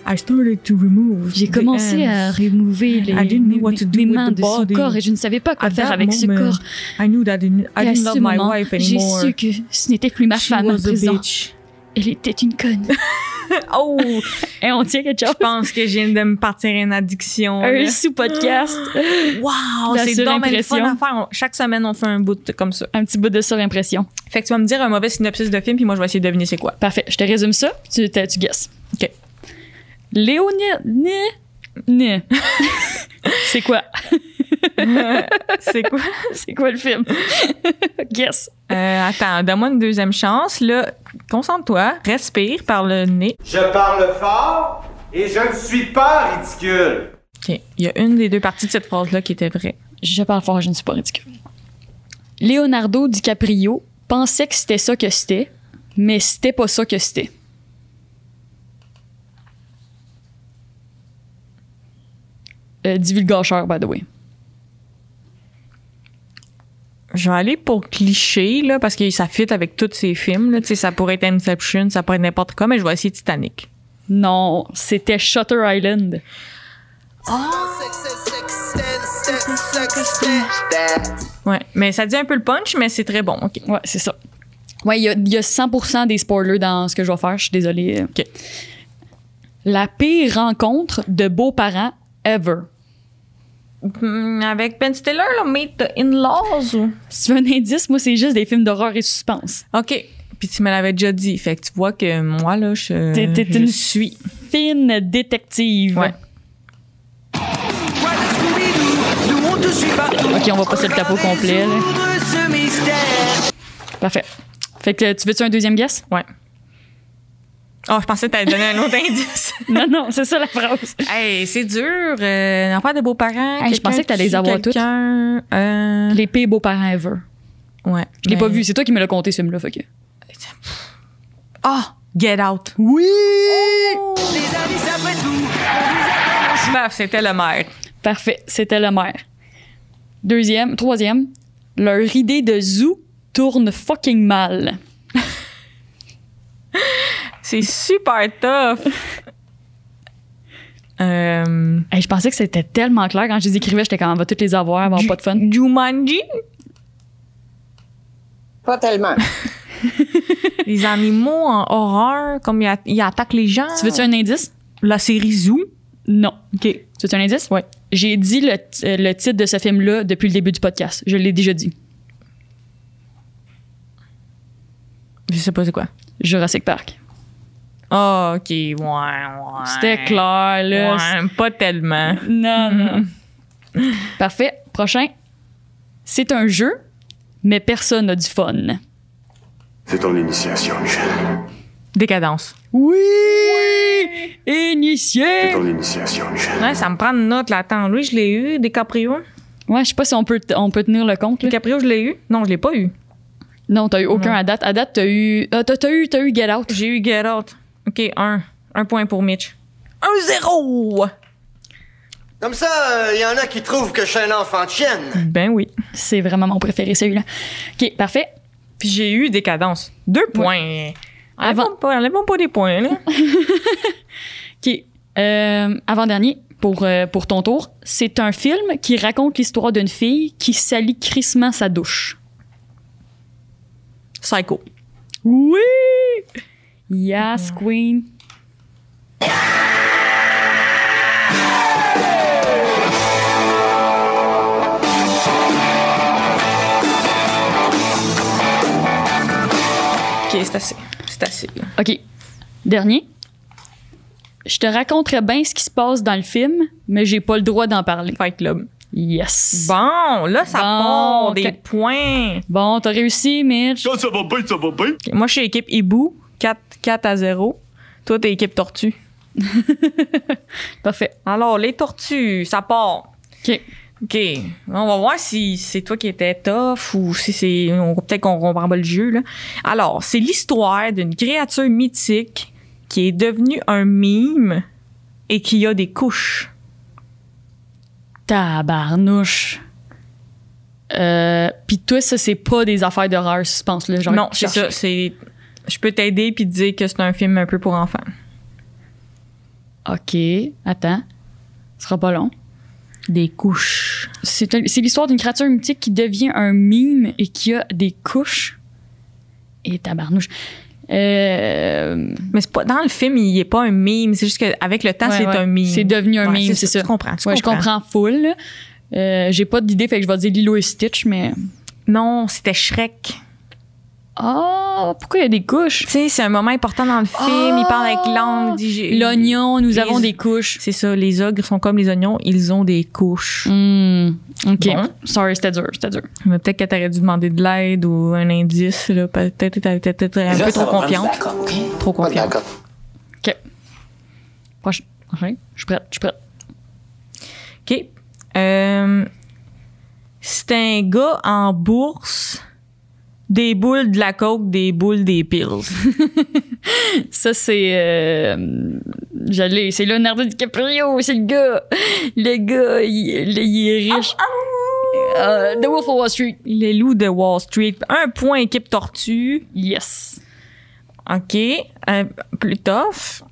I started to remove. J'ai commencé à remover les, I didn't know what to do les with mains de son corps et je ne savais pas quoi At faire avec ce corps. I knew that I didn't, I didn't my moment, j'ai su que ce n'était plus ma She femme à présent. Elle était une conne. [LAUGHS] Oh! Et on tient quelque chose. Je pense que je viens de me partir une addiction. Un sous-podcast. [GASPS] Wow! C'est fun à faire. On- chaque semaine, on fait un bout de- comme ça. Un petit bout de surimpression. Fait que tu vas me dire un mauvais synopsis de film, puis moi, je vais essayer de deviner c'est quoi. Parfait. Je te résume ça, tu, tu guesses. OK. Né. [LAUGHS] C'est quoi? [LAUGHS] C'est quoi? C'est quoi le film? [LAUGHS] Guess. Euh, attends, donne-moi une deuxième chance. Là, concentre-toi, respire par le nez. Je parle fort et je ne suis pas ridicule. OK. Il y a une des deux parties de cette phrase-là qui était vraie. Je parle fort, je ne suis pas ridicule. Leonardo DiCaprio pensait que c'était ça que c'était, mais c'était pas ça que c'était. Euh, divulgateur, by the way. Je vais aller pour cliché, là, parce que ça fit avec tous ces films. Là. Tu sais, Ça pourrait être Inception, ça pourrait être n'importe quoi, mais je vais essayer Titanic. Non, c'était Shutter Island. Ouais, mais ça dit un peu le punch, mais c'est très bon. OK. Ouais, c'est ça. Ouais, il y a, y a 100% des spoilers dans ce que je vais faire. Je suis désolée. OK. La pire rencontre de beaux-parents ever. Hmm, avec Ben Stiller, là, Meet the In-Laws ou... Si tu veux un indice, moi, c'est juste des films d'horreur et suspense. OK. Puis tu me l'avais déjà dit. Fait que tu vois que moi, là, je, T'es- t'es je une suis. Fine détective. Ouais. Ok, on va passer le capot complet, là. Parfait. Fait que tu veux-tu un deuxième guess? Ouais. Oh, je pensais que t'allais donner un autre indice. [LAUGHS] non, non, c'est ça la phrase. hey, c'est dur. Euh, L'enfer des beaux-parents. Hey, je pensais que t'allais les avoir toutes. Euh, Les pires beaux-parents ever. Ouais. Je l'ai mais- pas vu. C'est toi qui me l'as compté, ce film-là. Fait que. Ah! Get Out. Oui! Les amis, après tout. Paf, c'était le maire. Parfait. C'était le maire. Deuxième, troisième. Leur idée de zoo tourne fucking mal. C'est super tough. [LAUGHS] euh, Hey, je pensais que c'était tellement clair quand je les écrivais. J'étais quand on va toutes les avoir, avoir pas de fun. Jumanji? Pas tellement. [LAUGHS] Les animaux en horreur, comme ils, attaquent les gens. Tu veux-tu un indice? La série Zoo? Non. OK. Tu veux-tu un indice? Ouais. J'ai dit le, euh, le titre de ce film-là depuis le début du podcast. Je l'ai déjà dit. Je sais pas c'est quoi. Jurassic Park. Ah, OK. Ouais, ouais. C'était clair, là. Ouais, pas tellement. Non, non. Parfait. Prochain. C'est un jeu, mais personne n'a du fun. C'est ton initiation, Michel. Décadence. Oui! C'est Initié! ton initiation, Michel. Ouais, ça me prend une note là. Attends, lui, je l'ai eu. DiCaprio. Ouais, je sais pas si on peut, on peut tenir le compte. là. DiCaprio, je l'ai eu. Non, je l'ai pas eu. Non, t'as eu aucun Non. à date. À date, t'as eu. ah, t'as, t'as eu, t'as eu Get Out. J'ai eu Get Out. OK, un. Un point pour Mitch. Un zéro! Comme ça, il y en a qui trouvent que je suis un enfant de chienne. Ben oui. C'est vraiment mon préféré, celui-là. OK, parfait. Puis j'ai eu Décadence. Deux points. Avant- Enlèvons pas, enlèvons pas des points, là. [LAUGHS] OK. Euh, avant-dernier, pour, euh, pour ton tour, c'est un film qui raconte l'histoire d'une fille qui salit crissement sa douche. Psycho. Oui! Yes, Queen. OK, c'est assez. C'est assez. OK. Dernier. Je te raconterai bien ce qui se passe dans le film, mais j'ai pas le droit d'en parler. Fight Club. Yes. Bon, là, ça Bon, part des points. Bon, t'as réussi, Mitch. Quand ça va bien, ça va bien. Moi, je suis équipe Hibou. 4, 4 à 0. Toi, t'es équipe Tortue. [LAUGHS] Parfait. Alors, les tortues, ça part. OK. OK. On va voir si c'est toi qui étais tough ou si c'est. Peut-être qu'on comprend pas le jeu, là. Alors, c'est l'histoire d'une créature mythique qui est devenue un mime et qui a des couches. Tabarnouche. Euh, Puis toi, ça, c'est pas des affaires d'horreur, suspense, là. Genre, non, c'est ça. C'est. Je peux t'aider puis te dire que c'est un film un peu pour enfants. OK. Attends. Ce sera pas long. Des couches. C'est l'histoire d'une créature mythique qui devient un mime et qui a des couches. Et tabarnouche. Euh, Mais c'est pas dans le film, il est pas un mime. C'est juste qu'avec le temps, ouais, c'est ouais. un mime. C'est devenu un Ouais, mime, c'est ça. Tu comprends. Tu je comprends full. Euh, J'ai pas d'idée, fait que je vais dire Lilo et Stitch, mais. Non, c'était Shrek. Ah, pourquoi il y a des couches? Tu sais, c'est un moment important dans le film. il parle avec l'angle. L'oignon, nous Les- avons des couches. C'est ça, les ogres sont comme les oignons, ils ont des couches. Hmm, OK. Bon. Sorry, c'était dur, c'était dur. Mais peut-être que t'aurais dû demander de l'aide ou un indice. Là. Peut-être que t'étais peut-être un Là, peu trop confiante. Trop confiante. OK. Prochain. prochain. Je suis prête, je suis prête. OK. Euh, c'est un gars en bourse, des boules de la coke, des boules des pills. [LAUGHS] Ça, c'est. Euh, J'allais. C'est Leonardo DiCaprio, c'est le gars. Le gars, il, il est riche. Euh, The Wolf of Wall Street. Les loups de Wall Street. Un point équipe tortue. Yes. OK. Un, plus tough.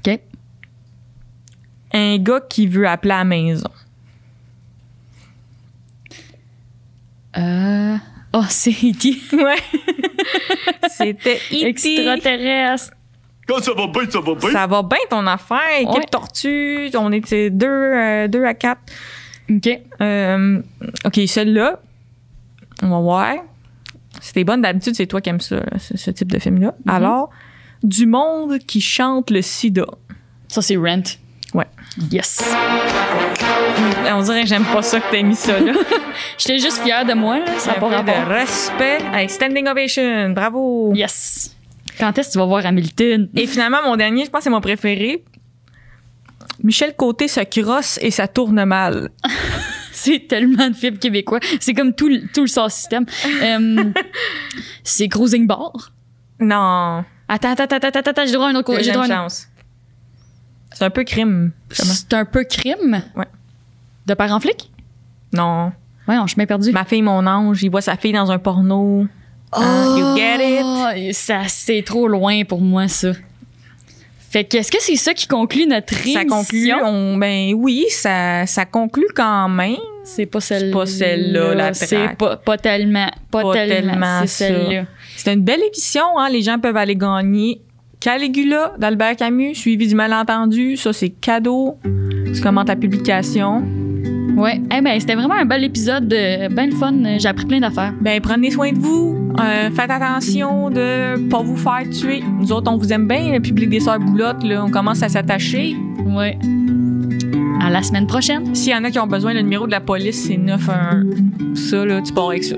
OK. Un gars qui veut appeler à la maison. Euh. Oh, c'est E.T. Ouais. [LAUGHS] C'était E.T. Extraterrestre. Quand ça va bien, ça va bien. Ça va bien ton affaire, équipe Ouais. tortue. On était deux, euh, deux à quatre. OK. Euh, OK, celle-là, on va voir. T'es bonne, d'habitude, c'est toi qui aimes ça, là, ce, ce type de film-là. Alors, du monde qui chante le sida. Ça, c'est Rent. Ouais. Yes. On dirait que j'aime pas ça que t'aies mis ça, là. [LAUGHS] J'étais juste fière de moi, là. Ça n'a pas de respect. Hey, standing ovation. Bravo. Yes. Quand est-ce que tu vas voir Hamilton? Et finalement, mon dernier, je pense que c'est mon préféré. Michel Côté se crosse et ça tourne mal. [LAUGHS] C'est tellement de films québécois. C'est comme tout, le- tout le sort système. Euh, [LAUGHS] c'est Cruising Bar. Non. Attends, attends, attends, attends, attends, j'ai droit à un autre. J'ai droit à un- chance. C'est un peu crime. C'est un peu crime? Ouais. De père en flic? Non. Ouais, suis bien perdue. Ma fille, mon ange, il voit sa fille dans un porno. Ah, you get it? Ça, c'est trop loin pour moi, ça. Fait que, est-ce que c'est ça qui conclut notre Ça émission? conclut. on- ben oui, ça, ça conclut quand même. C'est pas celle-là. pas celle-là, la C'est pas, pas tellement. Pas, Pas tellement. tellement c'est ça. celle-là. C'est une belle émission, hein? Les gens peuvent aller gagner. Caligula d'Albert Camus, suivi du malentendu. Ça, c'est cadeau. Tu commentes la publication. Ouais. Eh ben, c'était vraiment un bel épisode. euh, Ben le fun. J'ai appris plein d'affaires. Ben, prenez soin de vous. Euh, faites attention de pas vous faire tuer. Nous autres, on vous aime bien, le public des Sœurs Boulottes. Là, on commence à s'attacher. Ouais. À la semaine prochaine. S'il y en a qui ont besoin, le numéro de la police, c'est 911. Ça, là, tu pars avec ça.